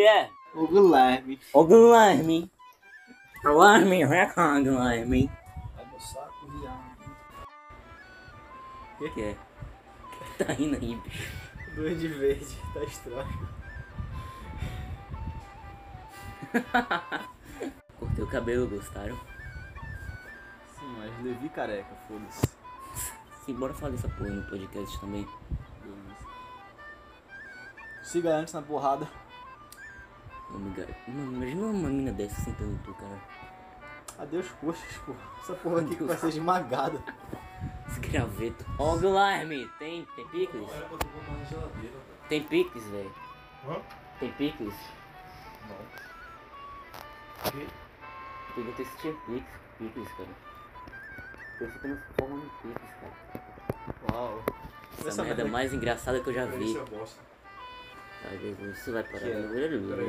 Guilherme. O Guilherme. Ô Guilherme. Guilherme, vem cá, Guilherme. Vai no saco, viado. O que, que é? O que tá rindo aí, bicho? Duende verde, tá estranho. Cortei o cabelo, gostaram? Sim, mas Levi careca, foda-se. Sim, bora falar dessa porra no podcast também. Siga antes na porrada. Mano, imagina uma mina dessa sentando em tu, cara. Adeus coxas, pô. Essa porra aqui que vai ser esmagada. Esse graveto. Ô Guilherme, tem, tem picles? Tem picles, velho. Hã? Tem picles? Não. Que? Perguntei se tinha picles, picles, cara. Eu fico transformando em picles, cara. Uau. Essa, merda é mais engraçada que eu já vi. isso é bosta. Ai, Jesus, isso vai parar. Que é? Peraí,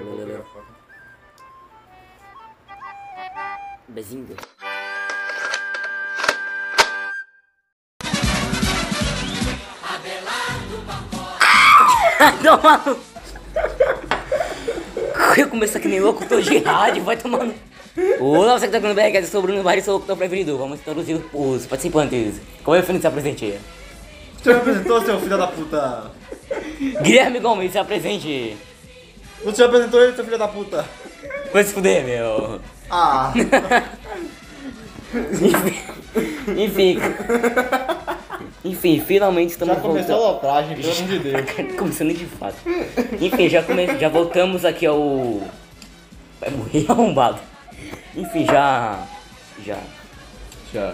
eu começo aqui nem locutor de rádio, vai tomando. Olá, você que tá com o BR, eu sou o Bruno Barry, sou o locutor preferido. Vamos introduzir os participantes. Qual é o filho que se apresente? Você apresentou, seu filho da puta? Guilherme Gomes, se apresente. Você já apresentou ele, seu filho da puta? Vai se fuder, meu. Ah. Enfim. Enfim, finalmente estamos Já começou a voltando. lopragem, pelo amor de Deus. Começando de fato. Enfim, já, come... já voltamos aqui ao. Vai morrer arrombado. Enfim, já. Já. Já.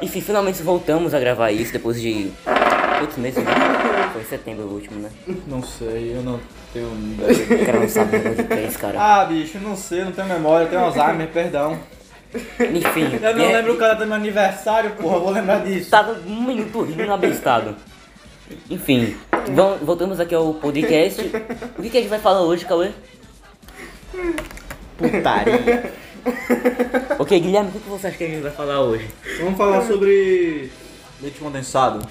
Enfim, finalmente voltamos a gravar isso depois de. Quantos meses? Foi em setembro o último, né? Não sei, eu não tenho ideia. O cara não sabe o de três, cara. Ah, bicho, não sei, não tenho memória, tenho Alzheimer, perdão. Enfim. Eu não é- lembro o cara do meu aniversário, porra, vou lembrar disso. Tava um minuto rindo abestado. Enfim, vam- voltamos aqui ao podcast. O que, que a gente vai falar hoje, Cauê? Putaria. Ok, Guilherme, o que você acha que a gente vai falar hoje? Vamos falar sobre leite condensado.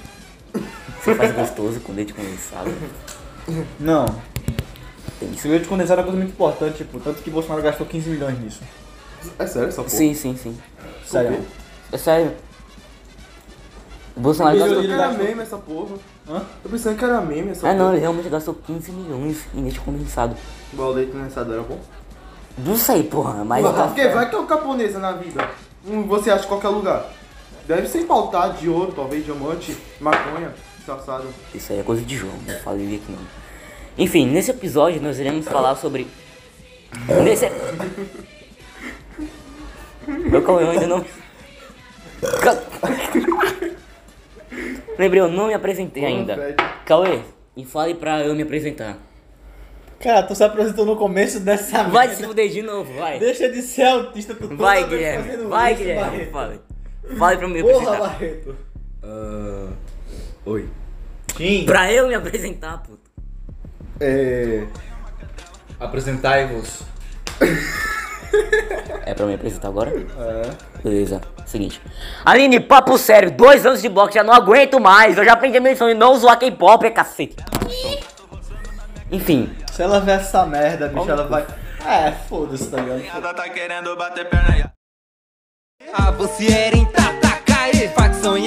Você faz gostoso com leite condensado. Não. Tem Esse leite condensado é uma coisa muito importante, tipo, tanto que Bolsonaro gastou 15 milhões nisso. É sério essa porra? Sim, sim, sim. Sério. É sério. O Bolsonaro. Eu pensando que era meme essa porra. Hã? Tô pensando que era meme essa Ah não, porra. ele realmente gastou 15 milhões em leite condensado. Igual o leite condensado era bom. Não sei, porra, mas. Porra, tá- porque vai que é o caponesa na vida. Hum, você acha em qualquer lugar. Deve ser pautado de ouro, talvez diamante, maconha, Isso aí é coisa de João, não falei aqui não. Enfim, nesse episódio nós iremos falar sobre. Nesse. Meu Cauê, eu ainda não. Lembrei, eu não me apresentei ainda. Cauê, e fale pra eu me apresentar. Cara, tu se apresentou no começo dessa Vai merda. se fuder de novo, vai. Deixa de ser autista, tu Vai, Guilherme. Vai, isso, Guilherme, Barreto. fale. Fale pra eu me Porra, apresentar. Barreto. Ah, oi. Sim. Pra eu me apresentar, puto. É. Apresentai-vos. É pra me apresentar agora? É. Beleza, seguinte. Aline, papo sério, dois anos de bloco, já não aguento mais. Eu já aprendi a minha lição de não zoar K-pop, é cacete. Enfim, Se ela ver essa merda, bicho, ela vai. É, foda-se, tá ligado? Ela tá querendo bater perna e A vocieira em Tatacaí Facção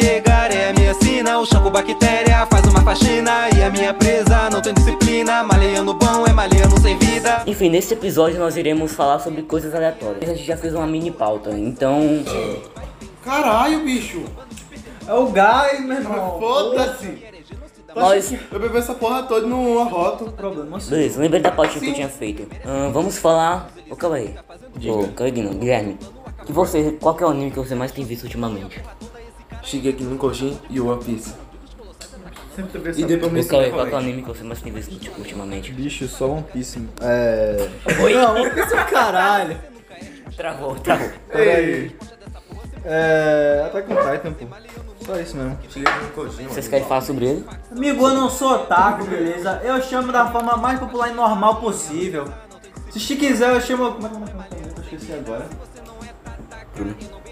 Jäger a minha sina O Chaco Bactéria faz uma faxina E a minha presa não tem disciplina Maleando bom é maleando sem vida enfim, nesse episódio nós iremos falar sobre coisas aleatórias. A gente já fez uma mini pauta, então. Caralho, bicho. É o gás, meu irmão. Foda-se. Nós. Eu bebi essa porra toda no arroto. Problema. Beleza, lembrei da pauta que eu Sim. tinha feito. Ahn, vamos falar. Ô, calma aí. Ô, Guilherme. Que você, qual que é o anime que você mais tem visto ultimamente? Cheguei aqui no Kojin e o One Piece. E depois me qual que é o anime que você mais tem visto tipo, ultimamente? Bicho, só One Piece. É. Oi? Não, One Piece é o caralho. Travou, travou. Peraí. É. Attack on Titan, pô. Só isso mesmo. Cheguei aqui no Kojin, Vocês querem falar sobre ele? Amigo, eu não sou otaku, beleza? Eu chamo da forma mais popular e normal possível. Se quiser, eu chamo. Como é que é o nome Eu esqueci agora.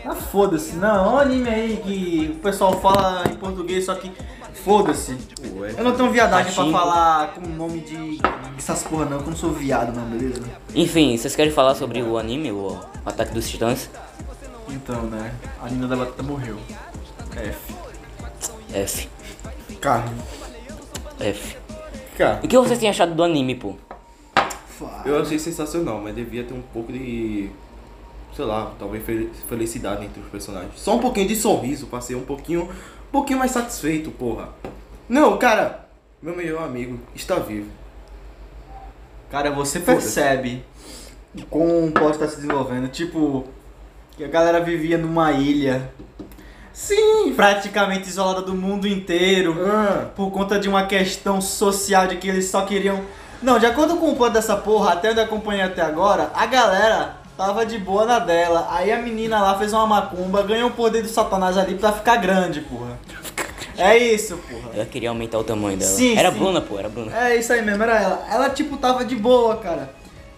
Ah, foda-se, não. É um anime aí que o pessoal fala em português, só que Foda-se. Eu não tenho viadagem pra Pachinko. falar com o nome de essas porra não, que eu não sou viado não, beleza? Enfim, vocês querem falar sobre o anime, o Ataque dos Titãs? Então, né? A Nina da Batata morreu. F. F. Carne. F. Cara, o que vocês têm achado do anime, pô? eu achei sensacional, mas devia ter um pouco de. Sei lá, talvez fel- felicidade entre os personagens. Só um pouquinho de sorriso pra ser um pouquinho. Um pouquinho mais satisfeito, porra. Não, cara, meu melhor amigo está vivo. Cara, você percebe como o plot tá se desenvolvendo. Tipo, que a galera vivia numa ilha. Sim! Praticamente isolada do mundo inteiro. Ah, Por conta de uma questão social de que eles só queriam. Não, de acordo com o plot dessa porra, até onde acompanhei até agora, a galera tava de boa na dela. Aí a menina lá fez uma macumba, ganhou o poder do satanás ali pra ficar grande, porra. É isso, porra. Ela queria aumentar o tamanho dela. Sim, era sim. Bruna, pô, era Bruna. É isso aí mesmo, era ela. Ela, tipo, tava de boa, cara.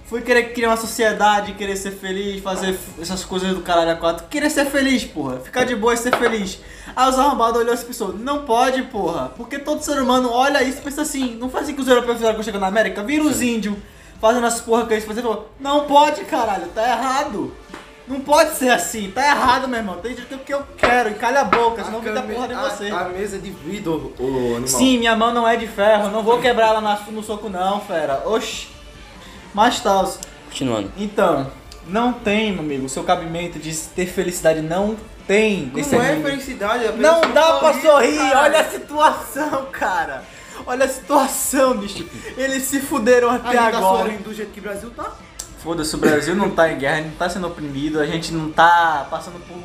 Foi querer criar uma sociedade, querer ser feliz, fazer essas coisas do caralho a quatro. Querer ser feliz, porra. Ficar de boa e ser feliz. Aí os arrombados olhou e pensou, não pode, porra. Porque todo ser humano olha isso e pensa assim, não faz assim que os europeus fizeram quando chegou na América? Vira os índios fazendo as porra que eles faziam. Falou, Não pode, caralho, tá errado. Não pode ser assim, tá errado, meu irmão. Tem jeito que eu quero, e calha a boca, senão me dá porra de você. a, a mesa de vidro, o animal. Sim, minha mão não é de ferro, não vou quebrar ela na- no soco não, fera. Oxi. Mas tal. Continuando. Então, não tem, meu amigo, o seu cabimento de ter felicidade não tem nesse Não é anime. felicidade, é Não dá pra sorrir, caralho. olha a situação, cara. Olha a situação, bicho. Eles se fuderam até gente tá agora. sorrindo do jeito que o Brasil tá. Foda-se, o Brasil não tá em guerra, não tá sendo oprimido, a gente não tá passando por.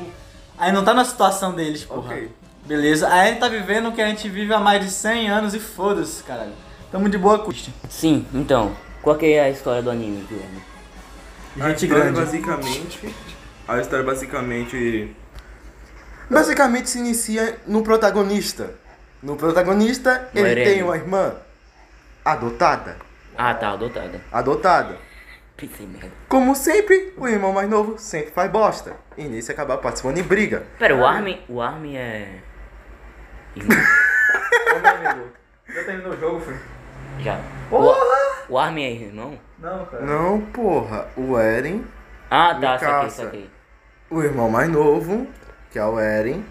Aí não tá na situação deles, porra. Ok. Beleza? Aí a gente tá vivendo o que a gente vive há mais de 100 anos e foda-se, caralho. Tamo de boa com isso. Sim, então, qual que é a história do anime, Guilherme? a Gente história grande. basicamente. A história basicamente. Basicamente se inicia no protagonista. No protagonista, ele Eren. tem uma irmã adotada. Ah, tá, adotada. Adotada. Pensei merda. Como sempre, o irmão mais novo sempre faz bosta. E nisso acaba participando de briga. Pera, o Armin, o Armin é... Irmão? Já terminou o jogo, foi? Já. Porra! O, o Armin é irmão? Não, cara. Não, porra. O Eren, Ah, tá, saquei, saquei. o irmão mais novo, que é o Eren,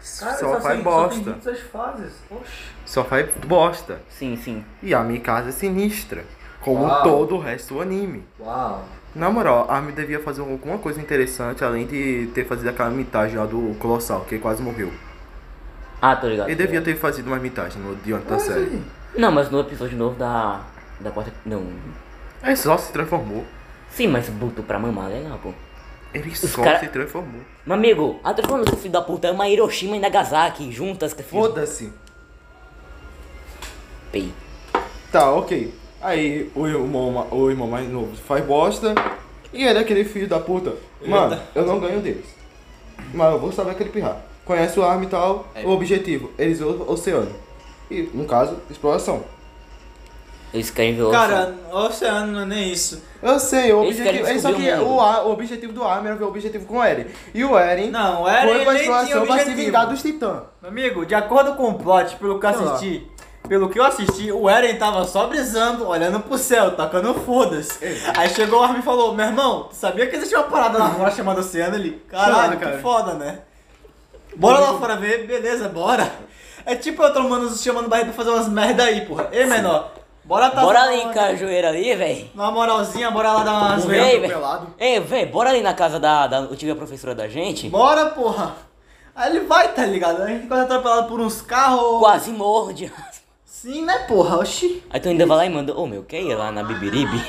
só faz bosta. fases. Oxi. Só faz bosta. Sim, sim. E a Mikasa é sinistra. Como Uau. todo o resto do anime. Uau. Na moral, a Armin devia fazer alguma coisa interessante além de ter fazido aquela mitagem lá do Colossal, que quase morreu. Ah, tô ligado. Ele devia ter fazido uma mitagem no diante da série. Não, mas no episódio novo da... Da quarta... Não. Ele só se transformou. Sim, mas botou pra mamar, legal, pô. Ele só cara- se transformou. Meu amigo, a transformação do filho da puta é uma Hiroshima e Nagasaki juntas. que- Foda-se. Pei. Tá, ok. Aí o irmão, o irmão mais novo faz bosta. E ele é aquele filho da puta. Mano, eu não ganho deles. Mas eu vou saber aquele pirra. Conhece o arma e tal. O objetivo, eles ao oceano. E, no caso, exploração. Eles querem ver o Cara, oceano não é nem isso. Eu sei, o Eles objetivo. É só que o o, a- o objetivo do Armin era ver o objetivo com o Eren. E o Eren Não, o Eren foi pra exploração pra se objetivo. vingar dos titãs. Meu amigo, de acordo com o plot, pelo que eu assisti, pelo que eu assisti, o Eren tava só brisando, olhando pro céu, tacando foda-se. Aí chegou o Armin e falou, meu irmão, sabia que existia uma parada lá fora chamada oceano ali? Caralho, Claro, que cara. foda, né? Bora lá fora ver, beleza, bora. É tipo eu tomando chamando o barriga pra fazer umas merda aí, porra. Ei, menor, bora tá Bora ali, cajueira ali, véi. Na moralzinha, bora lá dar umas véi. Ei, véi, bora ali na casa da, da antiga professora da gente. Bora, porra. Aí ele vai, tá ligado? A gente fica atropelado por uns carros. Quase morde. Sim, né, porra? Oxi. Aí tu ainda vai lá e manda, ô meu, quer ir lá na Bibiribe?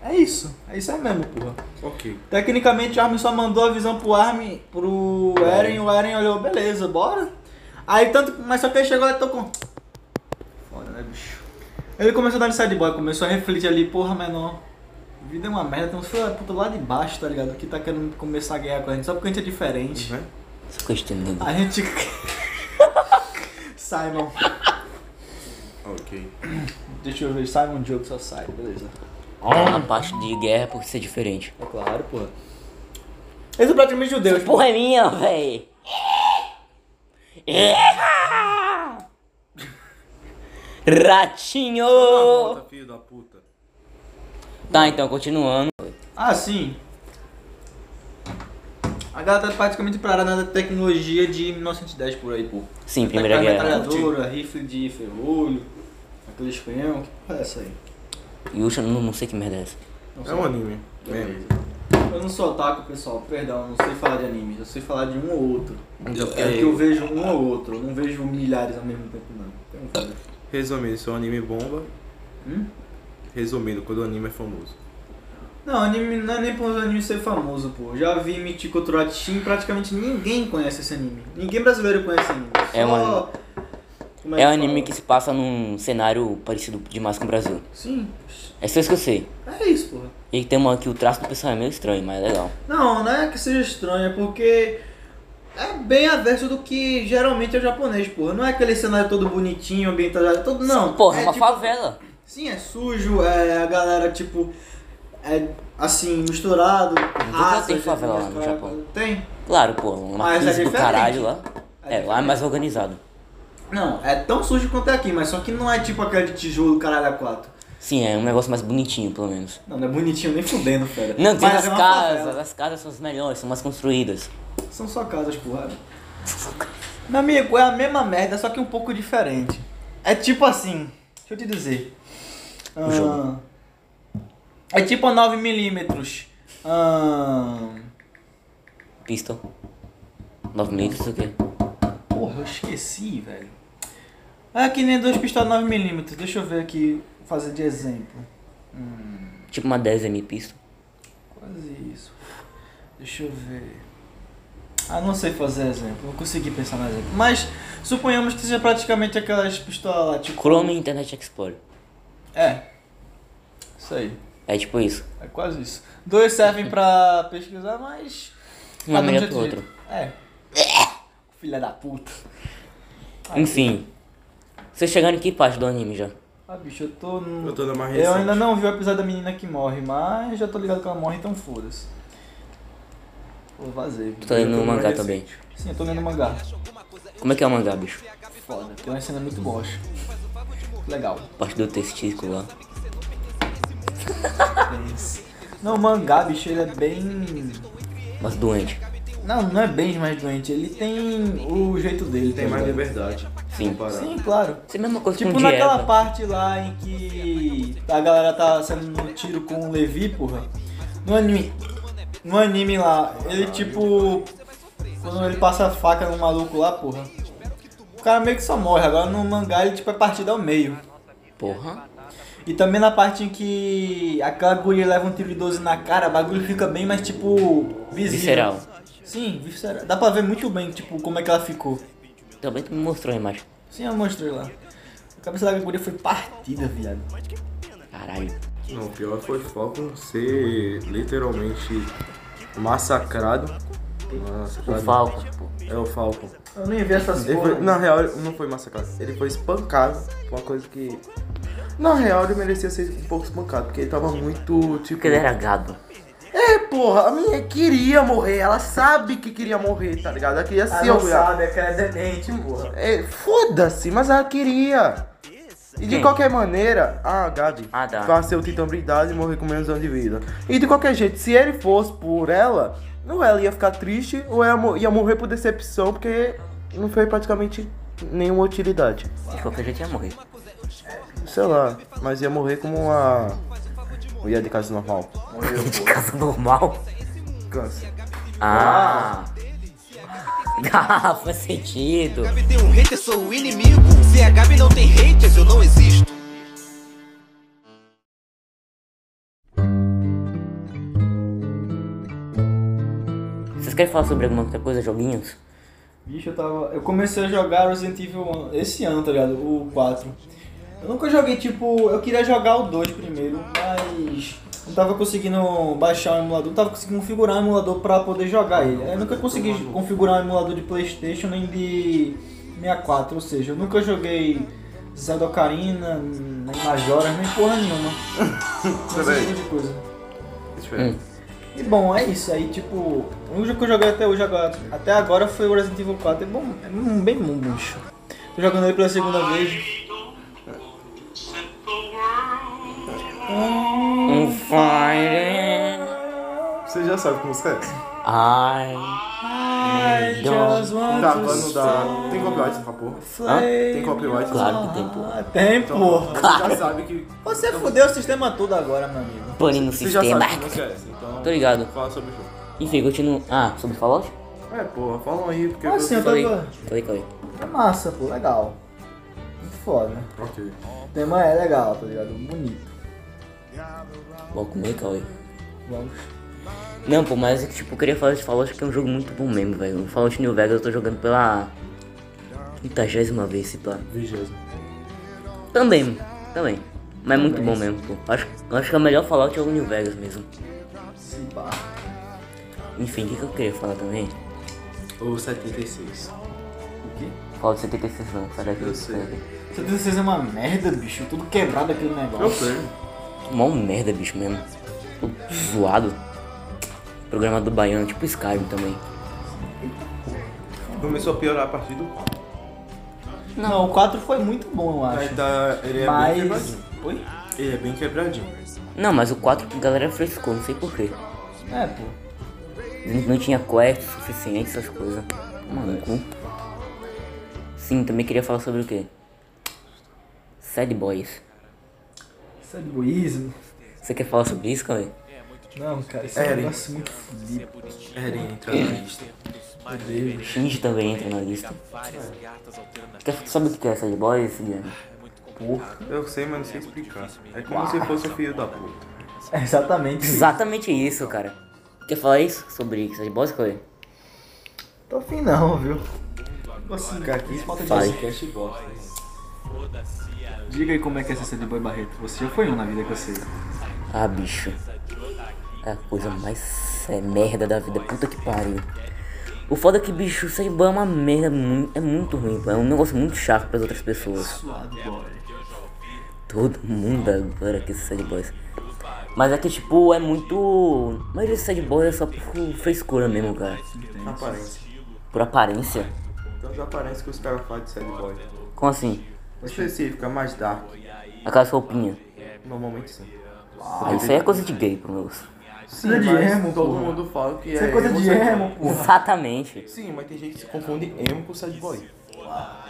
É isso. É isso aí mesmo, porra. Ok. Tecnicamente o Armin só mandou a visão pro Armin, pro Eren, o Eren olhou, beleza, bora. Aí tanto, mas só que ele chegou lá e tocou. Foda, né, bicho? Ele começou a dar de sad boy, começou a refletir ali, porra, menor. Vida é uma merda, tem uns filhos da puta lá de baixo, tá ligado? Que tá querendo começar a guerra com a gente, só porque a gente é diferente. Uhum. Essa questão de... A gente. Simon. Ok. Deixa eu ver, Simon Joke só sai, beleza. A parte de guerra por ser diferente. É claro, porra. Eles são praticamente judeus, Porra é minha, véi. Ratinho! Volta, filho da puta. Tá, então, continuando. Ah, sim. A galera tá praticamente parada na tecnologia de 1910 por aí, pô. Sim, Primeira Aquela Guerra. metralhadora, rifle de ferrolho, aqueles canhão, que porra é essa aí? Yusha, não, não sei que merda é essa. Não É sei. um anime. Beleza. Eu não sou otaku, pessoal, perdão, não sei falar de animes, eu sei falar de um ou outro. Então, É que eu vejo um ou outro, eu não vejo milhares ao mesmo tempo não. Tem um foda. Resumindo, se o anime bomba. Hum? Resumindo, quando o anime é famoso. Não, anime não é nem por anime ser famoso, pô. Já vi Michiko Turatishin, praticamente ninguém conhece esse anime. Ninguém brasileiro conhece anime. É um Só- Como É um anime fala? que se passa num cenário parecido demais com o Brasil. Sim, É só isso que eu sei. é isso, porra. E tem uma que o traço do pessoal é meio estranho, mas é legal. Não, não é que seja estranho, é porque é bem averso do que geralmente é o japonês, porra. Não é aquele cenário todo bonitinho, ambientado, todo não. Porra, é uma tipo- favela. Sim, é sujo, é a galera tipo é assim misturado, raças, tem favela lá no cara, Japão. Tem? Claro, pô, uma Mas é crise do caralho lá. É É, lá é mais organizado. Não, é tão sujo quanto é aqui, mas só que não é tipo aquele de tijolo caralho a quatro. Sim, é um negócio mais bonitinho, pelo menos. Não, não é bonitinho nem fudendo, fera. Não, tem Mas as é casas, as casas são as melhores, são mais construídas. São só casas, porra. Meu amigo, é a mesma merda, só que um pouco diferente. É tipo assim, deixa eu te dizer. Ah, é tipo a 9mm. Ah, Pistol. 9 litros, o quê? porra, eu esqueci, velho. É que nem dois pistolas 9mm. Deixa eu ver aqui, fazer de exemplo. Tipo uma 10M pistol. Quase isso. Deixa eu ver. Ah, não sei fazer exemplo, não consegui pensar no exemplo. Mas suponhamos que seja praticamente aquelas pistolas lá, tipo. Chrome Internet Explorer. É. Isso aí. É tipo isso. É quase isso. Dois servem pra pesquisar, mas. Um é cada melhor que o outro. É. Filha da puta. Enfim. Vocês chegaram em que parte do anime já? Ah, bicho, eu tô. No... Eu tô na mais Eu ainda não vi o episódio da menina que morre, mas já tô ligado que ela morre, então foda-se. Pô, vazei. Tu tá lendo mais mangá recente. também. Sim, eu tô lendo mangá. Como é que é o mangá, bicho? Foda. Tem uma cena muito boa. acho. Legal. Parte do testículo lá. Não, o mangá, bicho, ele é bem. Mas doente. Não, não é bem mais doente. Ele tem o jeito dele. Tem tá mais ligado? liberdade. Sim. Sim, claro. Isso é a mesma coisa Tipo com naquela dieta. parte lá em que a galera tá sendo no tiro com o Levi, porra. No anime. No anime lá, ele tipo. Quando ele passa a faca no maluco lá, porra. O cara meio que só morre. Agora no mangá ele tipo é partida ao meio. Porra. E também na parte em que aquela guria leva um tiro de 12 na cara, o bagulho fica bem mais tipo. visível. Visceral. Sim, visceral. Dá pra ver muito bem, tipo, como é que ela ficou. Também tu me mostrou a imagem. Sim, eu mostrei lá. A cabeça da guria foi partida, viado. Caralho. Não, o pior foi o Falcon ser literalmente massacrado. O Massacrado. Falcon, pô. É o Falcon. Eu nem vi essas Ele foi- porra. na real, ele não foi massacrado. Ele foi espancado. Uma coisa que. Na real, ele merecia ser um pouco espancado, porque ele tava muito, tipo. Porque ele era gado. É, porra, a minha queria morrer. Ela sabe que queria morrer, tá ligado? Ela queria Ah, ser não obrigada. sabe, é que ela é demente, porra. É, foda-se, mas ela queria. E de Quem? qualquer maneira, a Gabi Ah, tá. o Titã Brindado e morrer com menos anos de vida. E de qualquer jeito, se ele fosse por ela, ou ela ia ficar triste, ou ela mo- ia morrer por decepção, porque não foi praticamente nenhuma utilidade. De qualquer jeito ia morrer. Sei lá, mas ia morrer como uma. Mulher de casa normal. De casa normal. Câncer. Ah. Ah, faz sentido. Gabi tem um hater, sou o inimigo. Se a Gabi não tem haters, eu não existo. Vocês querem falar sobre alguma outra coisa, joguinhos? Bicho, eu tava. Eu comecei a jogar Resident Evil esse ano, tá ligado? O 4. Eu nunca joguei, tipo. Eu queria jogar o 2 primeiro, mas. Não tava conseguindo baixar o emulador, não tava conseguindo configurar o emulador pra poder jogar ele. Eu nunca consegui configurar o emulador de Playstation nem de 64, ou seja, eu nunca joguei Zelda Ocarina, nem Majoras, nem porra nenhuma. Esse tipo de coisa. E bom, é isso aí, tipo, o único que eu joguei até hoje agora, até agora foi o Resident Evil 4, é bom, é bem bom, bicho. Tô jogando ele pela segunda vez. Hum. Você já sabe que música é essa? ai. I just want Tá, to pra não dar. Tem copyright nessa porra? Tem copyright? Claro que tem, pô. Ah, tem, porra. Você já sabe que. Você fudeu o sistema todo agora, meu amigo. Pane no Você já sistema. sabe que música é essa, então. Tô ligado. Fala sobre o jogo. Enfim, continuo. Ah, sobre Fallout? É, porra, falam aí, porque. Ah, sim, eu Falei, falei, falei. É massa, pô, legal. Muito foda. Ok. O tema é legal, tá ligado? Bonito. Vou comer, Cauê. Vamos. Não, pô, mas é que tipo, eu queria falar de Fallout que é um jogo muito bom mesmo, velho. O Fallout New Vegas eu tô jogando pela quintagésima vez, se pá. Vigésimo. Também, também. Mas é muito bom mesmo, pô. Acho, eu acho que é o melhor Fallout é o New Vegas mesmo. Se pá. Enfim, o que, que eu queria falar também? Ou 76. O quê? Fallout 76 não, sai daqui. Eu sei. sai daqui. 76 é uma merda, bicho. Tudo quebrado aquele negócio. Eu sei. Mó merda, bicho mesmo. Tudo zoado. Programador baiano, tipo Skyrim também. Começou a piorar a partir do. Não, o 4 foi muito bom, eu Aí acho. tá. Ele é bem Mas. quebradinho. Oi? Ele é bem quebradinho. Não, mas o 4 a galera frescou, não sei porquê. É, pô. Não, não tinha quest suficiente, essas coisas. Maluco. Sim, também queria falar sobre o quê? Sad Boys. Isso é egoísmo. Você quer falar sobre isso, Cauê? Não, cara, isso é um negócio muito fodido. Eren entra na lista. Shinji também entra na lista. Quer sabe o que é Sad Boys, Guilherme? Eu sei, mas não sei explicar. É como se fosse um filho da puta. É exatamente isso. Exatamente isso, cara. Quer falar isso sobre Sad Boys, Cauê? Tô afim não, viu? Assim, Ficar aqui falta de podcast e bosta. Diga aí como é que é ser Sad Boy Barreto. Você já foi um na vida que eu sei. Ah, bicho. É a coisa mais é, merda da vida. Puta que pariu. O foda é que, bicho, Sad Boy é uma merda. É muito ruim. É um negócio muito chato pras outras pessoas. Boy. Todo mundo agora que esse sad boys. Mas é que tipo, é muito. Mas esse sad boys é só por frescura mesmo, cara. Aparência. Por aparência. Então já aparece que os caras fazem de sad boy. Como assim? Específica, mais dark. Aquelas roupinhas. Normalmente sim. Ah, isso aí é coisa de gay pro meu. Sim, Coisa de mas emo, todo porra. mundo fala que Isso é é coisa de emo, porra. Exatamente. Sim, mas tem gente que se confunde emo com sad boy.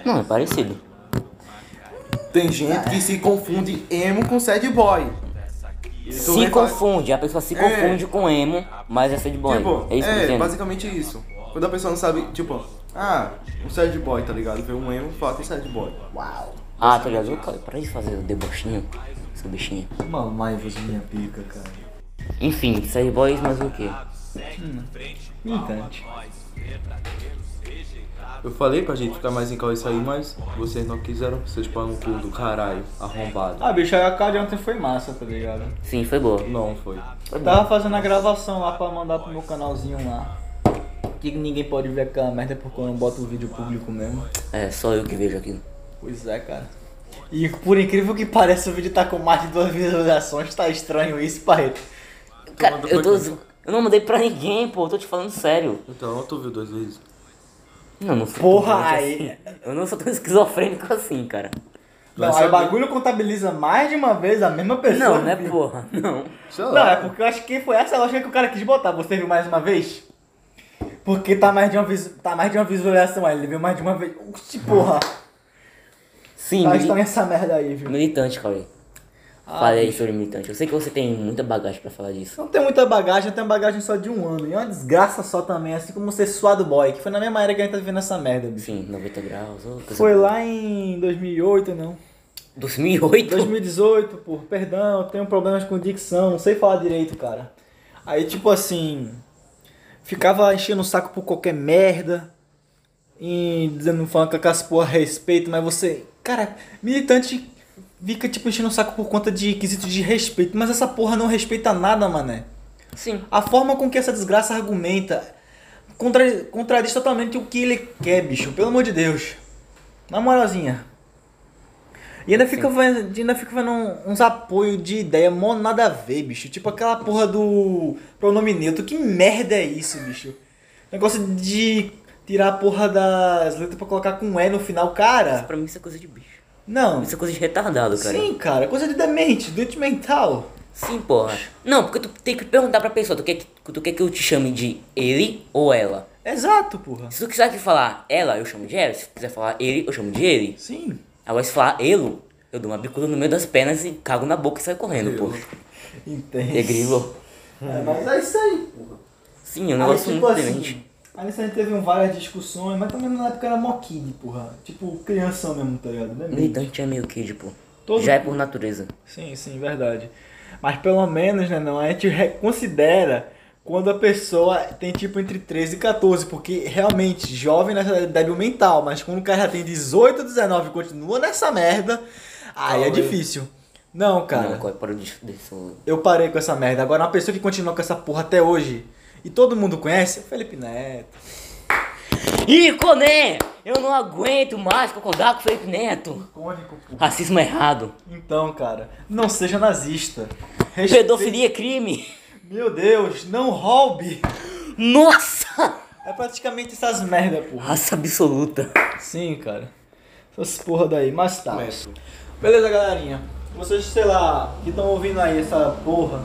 Não, é parecido. Tem gente que se confunde emo com sad boy. Se confunde, a pessoa se É. confunde com emo, mas é sad boy. Tipo, é isso é, basicamente isso. Quando a pessoa não sabe, tipo, ah, um sad boy, tá ligado? Vê um emo, fala que é sad boy. Uau. Ah, tá ligado? Cara, para de fazer o debochinho, seu bichinho. Mamãe, você minha pica, cara. Enfim, sad boys, mas o quê? Militante. Eu falei pra gente ficar mais em calma isso aí, mas vocês não quiseram, vocês pagam no cu do caralho, arrombado. Ah, bicho, a card ontem foi massa, tá ligado? Sim, foi boa. Não foi. Eu tava fazendo a gravação lá pra mandar pro meu canalzinho lá. Que ninguém pode ver aquela merda porque eu não boto o vídeo público mesmo. É, só eu que vejo aquilo. Pois é, cara. E por incrível que pareça, o vídeo tá com mais de duas visualizações. Tá estranho isso, Barreto. Cara, mandou eu tô. Eu não mandei pra ninguém, pô, eu tô te falando sério. Então, tu viu duas vezes? Não, não sou Porra, aí- assim. Eu não sou tão esquizofrênico assim, cara. Não, aí o bagulho contabiliza mais de uma vez a mesma pessoa. Não, né, viu? porra? Não. Não, é porque eu acho que foi essa a lógica que o cara quis botar. Você viu mais uma vez? Porque tá mais de uma, vis... tá mais de uma visualização aí. Ele viu mais de uma vez. Oxi, porra. Sim, Tá mili- estranha essa merda aí, viu? militante, Cauê. Ah, Fale aí bicho. sobre militante. Eu sei que você tem muita bagagem pra falar disso. Não tem muita bagagem, eu tenho bagagem só de um ano. E é uma desgraça só também, assim como ser suado boy, que foi na mesma era que a gente tá vivendo essa merda, bicho. Sim, 90 graus. Oh, coisa Foi boa. lá em 2008, não. 2008? 2018, pô, perdão, eu tenho problemas com dicção, não sei falar direito, cara. Aí, tipo assim, ficava enchendo o saco por qualquer merda, e dizendo, falando com aquelas porra a respeito, mas você, cara, militante fica, tipo, enchendo o saco por conta de quesitos de respeito, mas essa porra não respeita nada, mané. Sim. A forma com que essa desgraça argumenta contra, contradiz totalmente o que ele quer, bicho. Pelo amor de Deus. Na moralzinha. E ainda fica, vendo, ainda fica vendo uns apoios de ideia mó nada a ver, bicho. Tipo aquela porra do pronome neutro. Que merda é isso, bicho? Negócio de tirar a porra das letras pra colocar com E no final, cara. Pra mim isso é coisa de bicho. Não. Isso é coisa de retardado, cara. Sim, cara. Coisa de demente, doente mental. Sim, porra. Não, porque tu tem que perguntar pra pessoa, tu quer, que- tu quer que eu te chame de ele ou ela? Exato, porra. Se tu quiser que falar ela, eu chamo de ela. Se tu quiser falar ele, eu chamo de ele. Sim. Agora se falar ele, eu dou uma bicuda no meio das pernas e cago na boca e saio correndo, pô. Entende. É grilo. É, mas é isso aí, porra. Sim, é um Aí, negócio tipo muito assim, diferente. Aí nisso a gente teve um várias discussões, mas também na época era mó kid, porra. Tipo, criança mesmo, tá ligado? Não é mesmo? É meio kid, pô. Todo- Já é por natureza. Sim, sim, verdade. Mas pelo menos, né, não, a gente reconsidera quando a pessoa tem tipo entre 13 e 14, porque realmente, jovem nessa débil mental, mas quando o cara já tem 18, 19 e continua nessa merda, aí é difícil. Não, cara. Não, qual é disso? disso- Eu parei com essa merda. Agora, uma pessoa que continua com essa porra até hoje e todo mundo conhece é o Felipe Neto. Ih, Coné! Eu não aguento mais concordar com o Felipe Neto. Icônico, porra. Racismo é errado. Então, cara, não seja nazista. Respeite- Pedofilia é crime. Meu Deus, não roube. Nossa! É praticamente essas merda, porra. Raça absoluta. Sim, cara. Essas porra daí, mas tá. Beleza, galerinha. Vocês, sei lá, que estão ouvindo aí essa porra,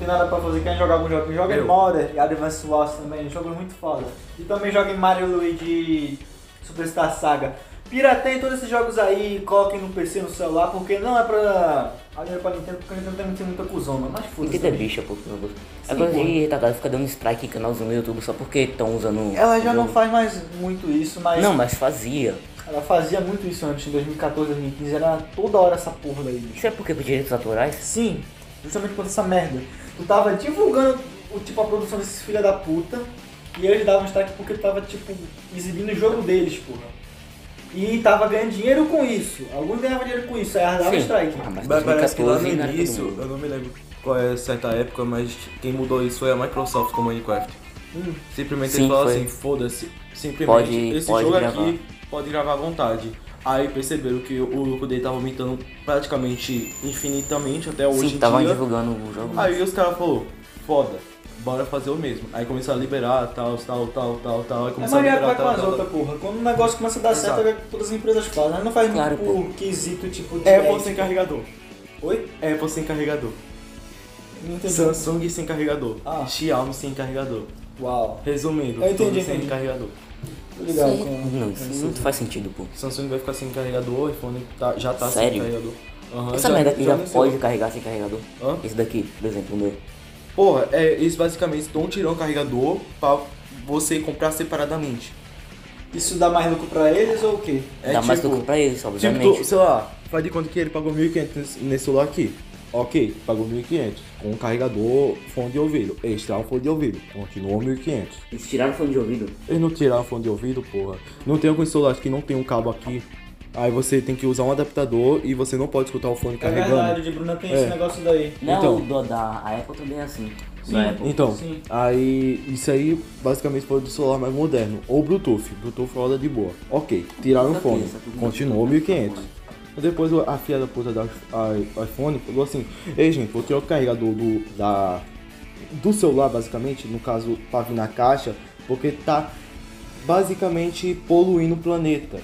tem nada pra fazer, querem jogar algum jogo, joga em. Modern e Advance Wars também, jogo muito foda. E também joga em Mario e Luigi Superstar Saga. Pirateiem todos esses jogos aí, coloquem no PC, no celular, porque não é pra. Ali é pra Nintendo, porque a Nintendo também tem muita cuzona, mas foda-se. Nintendo é bicha, pô. Sim, coisa pô. de retardado ficar dando strike em canalzinho no YouTube só porque estão usando. Ela já não faz mais muito isso, mas. Não, mas fazia. Ela fazia muito isso antes, em 2014, 2015, era toda hora essa porra daí. Isso é porque por direitos autorais? Sim, justamente por essa merda. Tu tava divulgando o, tipo, a produção desses filha da puta, e eles davam strike porque tu tava, tipo, exibindo o jogo deles, porra. E tava ganhando dinheiro com isso. Alguns ganhavam dinheiro com isso, aí elas davam Sim. strike. Ah, mas parece que lá no 2014 não era todo início, eu não me lembro qual é certa época, mas quem mudou isso foi a Microsoft com Minecraft. Hum. Simplesmente Sim, eles falaram assim, foda-se, simplesmente Pode- esse pode jogo gravar. aqui pode gravar à vontade. Aí perceberam que o lucro dele tava aumentando praticamente infinitamente até hoje Sim, em tava dia. divulgando o jogo. Aí os caras falaram, foda, bora fazer o mesmo. Aí começaram a liberar, tal, tal, tal, tal, tal. Aí É começaram a maneiro vai liberar, com tal, as tal, outras, porra. Quando o negócio começa a dar certo, Exato. é o que todas as empresas fazem. Mas não faz Claro, muito por quesito, tipo, de tal. Apple crédito. sem carregador. Oi? Apple sem carregador. Entendi. Samsung sem carregador. Ah. Xiaomi sem carregador. Uau. Resumindo, Eu entendi, sem entendi. carregador. Aí- com... Não, isso não faz sentido, pô. Samsung vai ficar sem carregador, iPhone tá- já tá Sério? sem carregador. Aham, Essa merda aqui já anunciou. pode carregar sem carregador. Hã? Esse daqui, por exemplo, o meu. Porra, é, eles basicamente estão tirando o carregador pra você comprar separadamente. Isso dá mais lucro pra eles ou o quê? É Dá mais tipo- lucro pra eles, Tipo, obviamente. tu, sei lá, faz de conta que ele pagou 1.500 nesse- nesse celular aqui. Ok, pagou 1.500. Com um carregador, fone de ouvido. Eles tiraram fone de ouvido. Continuou 1.500. Eles tiraram o fone de ouvido. Eles não tiraram fone de ouvido, porra. Não tem alguns celulares que não tem um cabo aqui. Aí você tem que usar um adaptador e você não pode escutar o fone É carregando. verdade, de Bruna tem É. esse negócio daí. Não, Então. o do, da a Apple também é assim. Sim. Da Apple. Então, Sim. aí isso aí basicamente foi do celular mais moderno. Ou Bluetooth. Bluetooth roda de boa. Ok, tiraram o fone. aqui. Continuou 1.500. Depois a filha da puta da iPhone falou assim: Ei gente, vou tirar o carregador do, da, do celular, basicamente, no caso, pra vir na caixa, porque tá basicamente poluindo o planeta.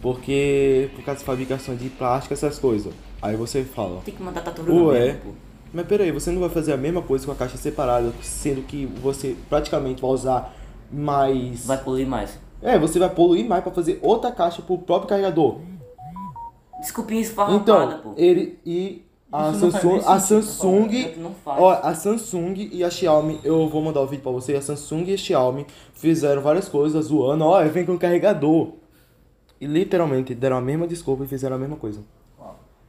Porque por causa de fabricação de plástico, essas coisas. Aí você fala, Tem que mandar tartaruga Ué. mesmo, pô. mas peraí, você não vai fazer a mesma coisa com a caixa separada, sendo que você praticamente vai usar mais. Vai poluir mais. É, você vai poluir mais pra fazer outra caixa pro próprio carregador. Desculpinha esfarrapada, Então, pô. ele e a Isso Samsung, a Samsung, É ó, a Samsung e a Xiaomi, eu vou mandar o vídeo pra você, a Samsung e a Xiaomi fizeram várias coisas zoando, ó, vem com carregador. E literalmente deram a mesma desculpa e fizeram a mesma coisa.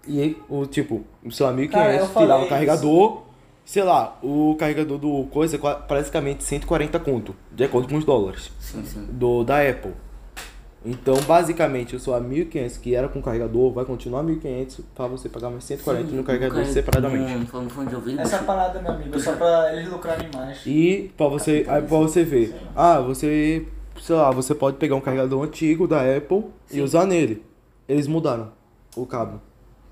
E o tipo, o seu amigo que é tirava o isso. carregador, sei lá, o carregador do coisa é praticamente 140 conto, de acordo com os dólares Sim, sim. do da Apple. Então, basicamente, o seu 1.500 que era com carregador vai continuar 1.500 para você pagar mais 140 no carregador Carrega- separadamente. No, falando fone de ouvido, Essa parada, meu amigo, é só pra eles lucrarem mais. E para você, aí para você ver, ah, você, sei lá, você pode pegar um carregador antigo da Apple e usar nele. Eles mudaram o cabo.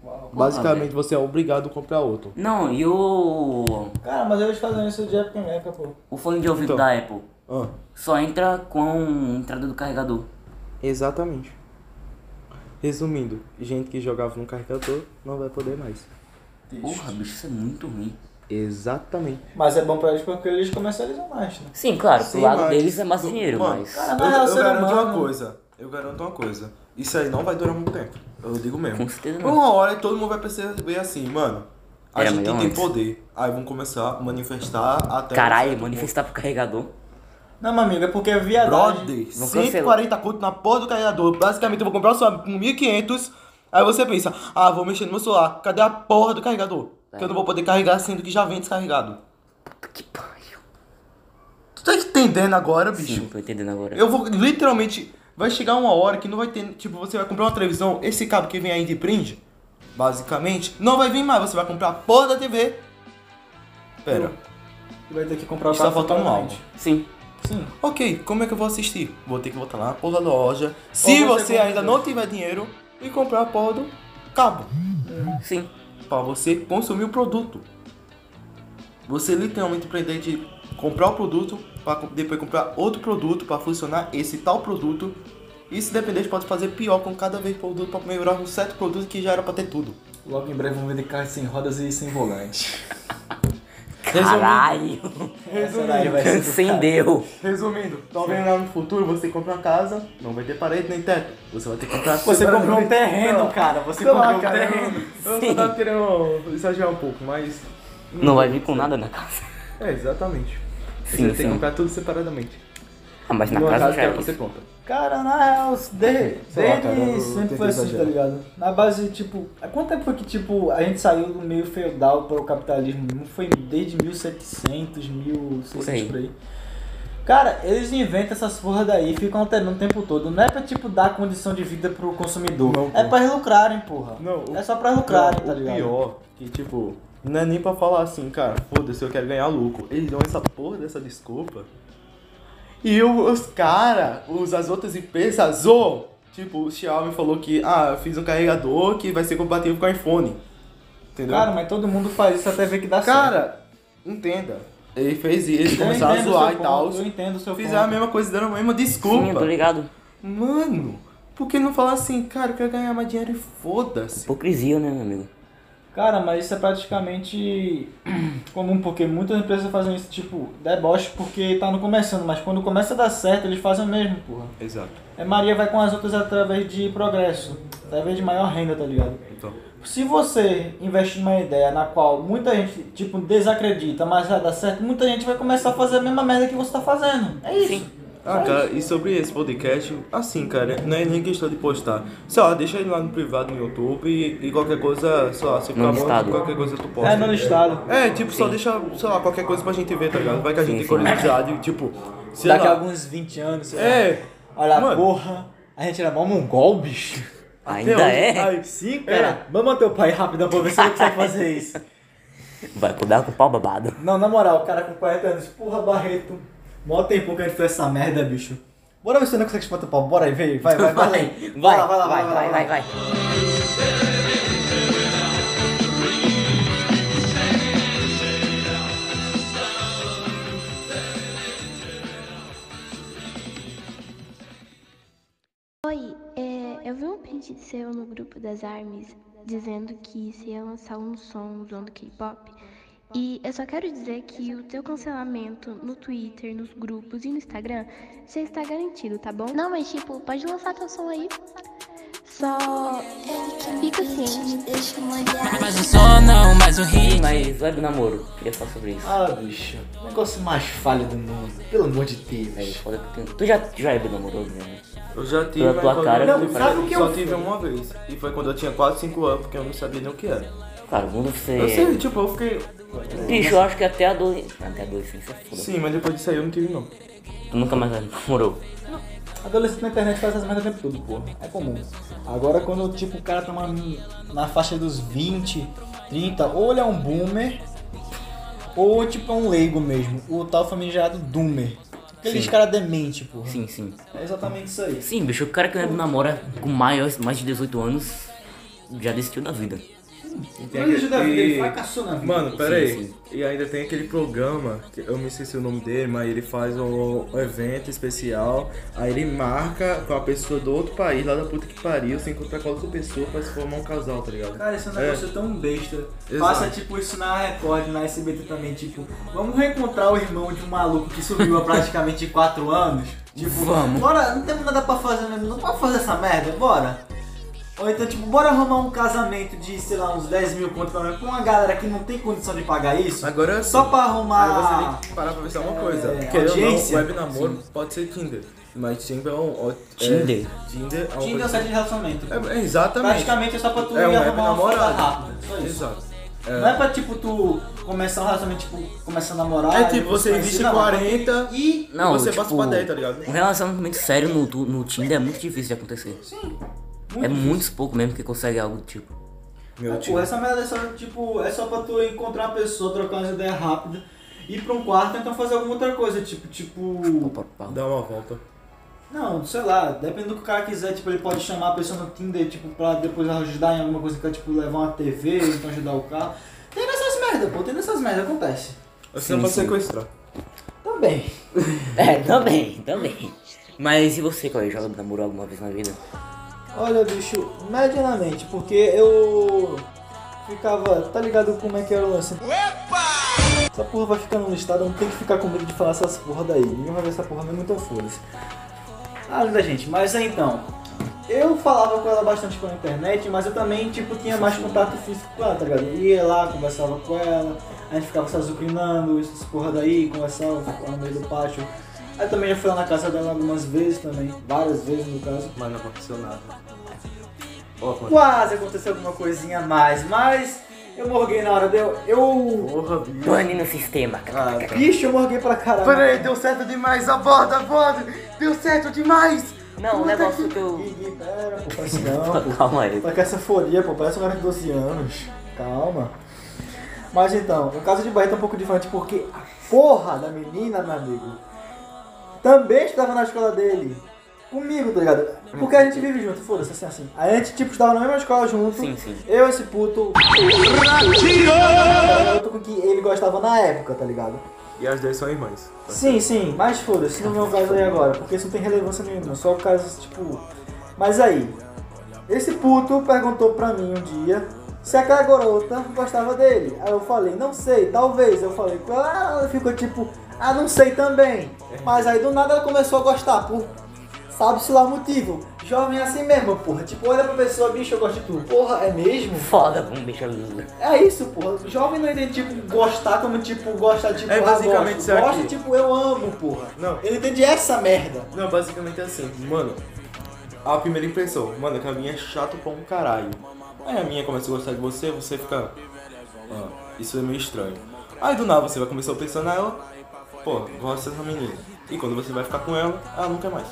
Uau. Basicamente, você é obrigado a comprar outro. Não, e o. Cara, mas eles fazem isso de época em época, pô. O fone de ouvido Então. da Apple Ah, só entra com a entrada do carregador. Exatamente. Resumindo, gente que jogava no carregador não vai poder mais. Porra, bicho, isso é muito ruim. Exatamente. Mas é bom pra eles porque eles comercializam mais, né? Sim, claro, Sim, pro lado mas- deles é mais dinheiro, Mano, mas. Cara, Eu, eu ser garanto humano- uma coisa. Eu garanto uma coisa. Isso aí não vai durar muito tempo. Eu digo mesmo. Com certeza não. Uma hora todo mundo vai perceber assim, mano. A Era gente melhor tem antes. poder. Aí vão começar a manifestar até. um Caralho, certo manifestar pro carregador. Não, meu amigo, é porque é viadagem. Brother, Não 140 conto na porra do carregador. Basicamente eu vou comprar o celular com 1.500. Aí você pensa, ah, vou mexer no meu celular. Cadê a porra do carregador? Que eu não vou poder carregar sendo que já vem descarregado. Puta que pariu. Tu tá entendendo agora, bicho? Sim, tô entendendo agora. Eu vou literalmente. Vai chegar uma hora que não vai ter. Tipo, você vai comprar uma televisão, esse cabo que vem aí de print, basicamente, não vai vir mais. Você vai comprar a porra da TV. Pera. Vai ter que comprar o Está faltando futuramente. algo. Sim. Sim. Ok, como é que eu vou assistir? Vou ter que voltar lá na porra da loja. Se você você ainda não tiver dinheiro, e comprar a porra do cabo. Sim. Pra você consumir o produto. Você literalmente pretende de comprar o produto, para depois comprar outro produto para funcionar esse tal produto. E se depender, pode fazer pior com cada vez produto para melhorar um certo produto que já era para ter tudo. Logo em breve vamos vender carros sem rodas e sem volante. Caralho. Essa daí vai ser do Acendeu. Resumindo, talvez lá no futuro você compra uma casa, não vai ter parede nem teto. Você vai ter que comprar. Você comprou um terreno, cara. Você comprou um terreno. Eu, só tava querendo exagerar um pouco, mas. Não vai vir com nada na casa. É, exatamente. Você Sim, vai ter que comprar tudo separadamente. Ah, mas na casa casa já que é isso. pronta. Cara, na real, desde, Sei lá, cara, eu sempre tentei foi assim, exagerar. tá ligado? Na base, tipo, há quanto tempo foi que, tipo, a gente saiu do meio feudal para o capitalismo? Não foi desde 1700, 1600 aí. por aí. Cara, eles inventam essas porra daí e ficam alterando o tempo todo. Não é pra, tipo, dar condição de vida pro consumidor. Não, é pô. pra eles lucrarem, porra. Não, o- é só pra lucrarem, tá o ligado? pior, que tipo, não é nem pra falar assim, cara, foda-se, eu quero ganhar lucro. Eles dão essa porra dessa desculpa. E os cara, os, as outras empresas, ô, tipo, o Xiaomi falou que, ah, eu fiz um carregador que vai ser compatível com o iPhone. Entendeu? Cara, mas todo mundo faz isso até ver que dá certo. Cara, entenda. Ele fez isso, Eu começaram a zoar e tal. Eu entendo o seu Fizeram a ponto. mesma coisa, deram a mesma Sim, eu desculpa. tô ligado. Mano, por que não falar assim, cara, eu quero ganhar mais dinheiro e foda-se? Hipocrisia, né, meu amigo? Cara, mas isso é praticamente comum, porque muitas empresas fazem isso, tipo, deboche porque tá no começando, mas quando começa a dar certo, eles fazem o mesmo, porra. Exato. É Maria vai com as outras através de progresso, através de maior renda, tá ligado? Então. Se você investir numa ideia na qual muita gente, tipo, desacredita, mas vai dar certo, muita gente vai começar a fazer a mesma merda que você tá fazendo. É isso. Ah, cara, e sobre esse podcast, assim, cara, não é nem questão de postar. Sei lá, deixa ele lá no privado no YouTube e, e qualquer coisa, sei lá, se ficar bom, qualquer coisa tu posta. É no listado. É, tipo, só deixa, sei lá, qualquer coisa pra gente ver, tá ligado? Vai que a gente tem curiosidade, tipo, sei Daqui a lá. alguns 20 anos, sei lá. É, Olha, Mano. porra, a gente era mó mongol, bicho. Ainda hoje- é? Ai, Sim, cara. Vamos teu pai rapidão pra ver se ele consegue fazer isso. Vai acordar com o pau babado. Não, na moral, o cara com 40 anos, porra, Barreto. Mó tempo que a gente fez essa merda, bicho. Bora ver se você não consegue espantar o pau. Bora aí, vem. Vai, vai, vai. Vai, Vai, vai, lá, vai lá, vai, vai, vai, lá, vai, vai. vai. Oi, é, eu vi um print seu no grupo das ARMYs dizendo que você ia lançar um som usando K-pop. E eu só quero dizer que o teu cancelamento no Twitter, nos grupos e no Instagram já está garantido, tá bom? Não, mas tipo, pode lançar teu som aí. Só fica ciente. Mais um som não, mais um hit. Mas web namoro, queria falar sobre isso. Ah, bicho. Negócio mais falho do mundo. Pelo amor de Deus. É, foda que tem- Tu já, já é namorou, né? eu já tive, Pela tua cara, eu- Não, só- sabe o que Só eu- tive uma vez, e foi quando eu tinha 4, 5 anos, porque eu não sabia nem o que era. Cara, quando você. Eu sei, tipo, eu fiquei... Bicho, eu acho que até a adolescência. Até a adolescência é foda. Sim, mas depois disso aí eu não tive não. Tu nunca mais namorou. Adolescente na internet faz essas merdas o tempo todo, porra. É comum. Agora quando tipo o cara tá na, na faixa dos 20, 30, ou ele é um boomer, ou tipo é um leigo mesmo. O tal famigerado doomer. Aqueles cara demente, porra. Sim, sim. É exatamente isso aí. Sim, bicho, o cara que namora com maior, mais de 18 anos já desistiu da vida. Tem Mas ele ajuda a vida, ele fracassou na vida. Mano, pera aí. sim. E ainda tem aquele programa, que eu me esqueci o nome dele, mas ele faz um, evento especial. Aí ele marca com a pessoa do outro país, lá da puta que pariu, se encontrar com a outra pessoa pra se formar um casal, tá ligado? Cara, esse é um negócio tão besta. Exato. Passa tipo isso na Record, na SBT também, tipo, vamos reencontrar o irmão de um maluco que sumiu há praticamente 4 anos. Tipo, Vamos. bora, não temos nada pra fazer mesmo, não pode fazer essa merda, bora. Ou então, tipo, bora arrumar um casamento de, sei lá, uns 10 mil conto pra uma galera que não tem condição de pagar isso. Agora Só pra arrumar. Aí você tem que parar pra pensar uma coisa. É, Querendo ou não, audiência. web namoro pode ser Tinder. Mas Tinder é um. é- Tinder? Tinder é uma Tinder é um site de relacionamento. É, é, exatamente. Praticamente é só pra tu É um ir arrumar uma namorado. rápida. Só isso. Exato. Não é pra tipo tu começar um relacionamento, tipo, começar a namorar. É tipo, você não, 40 E. Não, você tipo, passa pra 10, tá ligado? Um relacionamento sério no, no Tinder é muito difícil de acontecer. Sim. É muito pouco mesmo que consegue algo do tipo. Meu Pô, tio. essa merda é só, tipo, é só pra tu encontrar uma pessoa, trocar umas ideias rápidas, ir pra um quarto e então fazer alguma outra coisa, tipo, tipo. Dá uma volta. Não, sei lá, depende do que o cara quiser, tipo, ele pode chamar a pessoa no Tinder, tipo, pra depois ajudar em alguma coisa que é, tipo, levar uma TV, ou então ajudar o carro. Tem dessas merda, pô, tem dessas merda, acontece. Você Sim, pode sequestrar. Também. É, também, também. Mas e você, Cauê? Já namorou alguma vez na vida? Olha, bicho, medianamente, porque eu ficava, tá ligado como é que era o lance? Essa porra vai ficando listada, eu não tenho que ficar com medo de falar essas porra daí. Ninguém vai ver essa porra mesmo, então foda-se. Ah, linda gente, mas então. Eu falava com ela bastante pela internet, mas eu também, tipo, tinha mais contato físico com ela, tá ligado? Eu ia lá, conversava com ela, a gente ficava se azucrinando, essas porra daí, conversava, no meio do pátio. Aí também já fui lá na casa dela algumas vezes também, várias vezes no caso. Mas não aconteceu nada. Mano. Quase aconteceu alguma coisinha a mais, mas eu morguei na hora, deu. Eu. Porra, bicho. Pane no sistema, cara. Ah, tá. Bicho, eu morguei pra caralho. Peraí, deu certo demais, aborda, aborda! Deu certo demais! Não, o negócio que eu. Gui, pera, pô, parece não, pô. Calma aí. Tá com essa folia, pô, parece um cara de 12 anos. Calma. Mas então, o caso de Bahia é um pouco diferente porque a porra da menina, meu amigo, também estava na escola dele. Comigo, tá ligado? Porque a gente vive junto, foda-se, assim, assim. A gente, tipo, estava na mesma escola junto. Sim, sim. Eu, esse puto. Eu com que ele gostava na época, tá ligado? E as duas são irmãs. Sim, sim, mas foda-se, não é o caso aí agora, porque isso não tem relevância nenhuma, só o caso, tipo. Mas aí, esse puto perguntou pra mim um dia se aquela garota gostava dele. Aí eu falei, não sei, talvez. Eu falei ah, ela ficou tipo, ah, não sei também. Mas aí do nada ela começou a gostar, por sabe-se lá o motivo. Jovem é assim mesmo, porra. Tipo, olha pra pessoa, bicho, eu gosto de tu. Porra, é mesmo? Foda, um bicho lindo. É isso, porra. Jovem não entende, tipo, gostar como, tipo, gosta, tipo, É ah, basicamente gosto. Gosta, tipo, eu amo, porra. Não. Ele entende essa merda. Não, basicamente é assim, mano. A primeira impressão, mano, que a minha é chato pra um caralho. Aí a minha começa a gostar de você, você fica. Ah, isso é meio estranho. Aí do nada você vai começar a pensar nela, pô, gosta dessa menina. E quando você vai ficar com ela, ela não quer mais.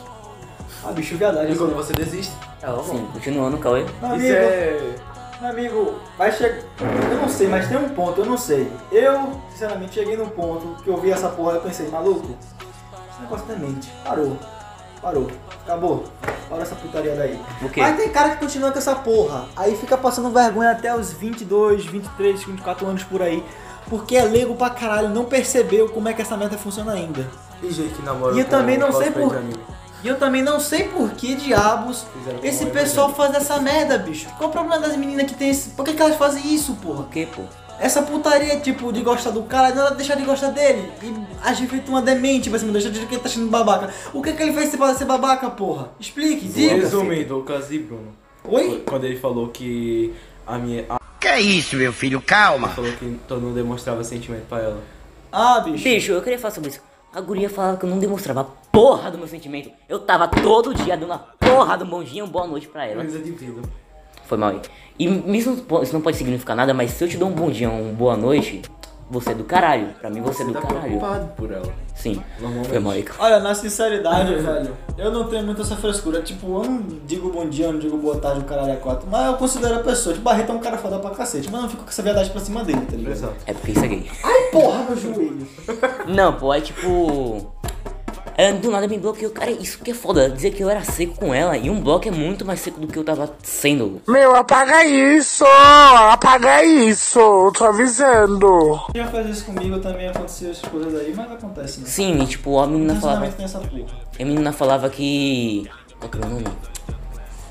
Ah, bicho, verdade. E quando você desiste, ela Sim, volta. continuando, Cauê. Meu Isso amigo, é. meu amigo, vai chegar. Eu não sei, mas tem um ponto, eu não sei. Eu, sinceramente, cheguei num ponto que eu vi essa porra e pensei, maluco, esse negócio é mente. Parou. Parou. Acabou. Parou essa putaria daí. O quê? Mas tem cara que continua com essa porra. Aí fica passando vergonha até os 22, 23, 24 anos por aí. Porque é leigo pra caralho, não percebeu como é que essa merda funciona ainda. E gente que namora E eu também não sei por-. E eu também não sei por que diabos Fizeram esse pessoal faz essa merda, bicho. Qual o problema das meninas que tem esse. Por que, que elas fazem isso, porra? O quê, pô? Essa putaria, tipo, de gostar do cara, não ela deixar de gostar dele. E agir feito uma demente, vai cima, deixar de que ele tá achando babaca. O que que ele fez pra ser babaca, porra? Explique, diga. Resumindo, o Bruno. Oi? Quando ele falou que a minha. A Que é isso, meu filho? Calma. falou que todo mundo demonstrava sentimento pra ela. Ah, bicho. Bicho, eu queria falar sobre isso. A guria falava que eu não demonstrava a porra do meu sentimento. Eu tava todo dia dando a porra do bom dia e uma boa noite pra ela. Coisa de vida. Foi mal aí. E isso, não isso não pode significar nada, mas se eu te dou um bom dia, uma boa noite, você é do caralho. Pra mim você é do tá caralho. preocupado por ela. Sim, foi. Olha, na sinceridade, velho, eu não tenho muito essa frescura. Tipo, eu não digo bom dia, eu não digo boa tarde, o caralho é quatro. Mas eu considero a pessoa. Tipo, Barreto é um cara foda pra cacete. Mas eu não fico com essa verdade pra cima dele, tá ligado? Exato. É porque isso é gay. Ai, porra, meu joelho. Não, pô, é tipo. Ela do nada me bloqueou. Cara, isso que é foda. Dizer que eu era seco com ela. E um bloco é muito mais seco do que eu tava sendo. Meu, apaga isso! Apaga isso! Tô avisando. Já faz isso comigo, também aconteceu essas coisas aí, mas acontece, né? Sim, e, tipo, a menina falava. A menina falava que. Qual que é o nome?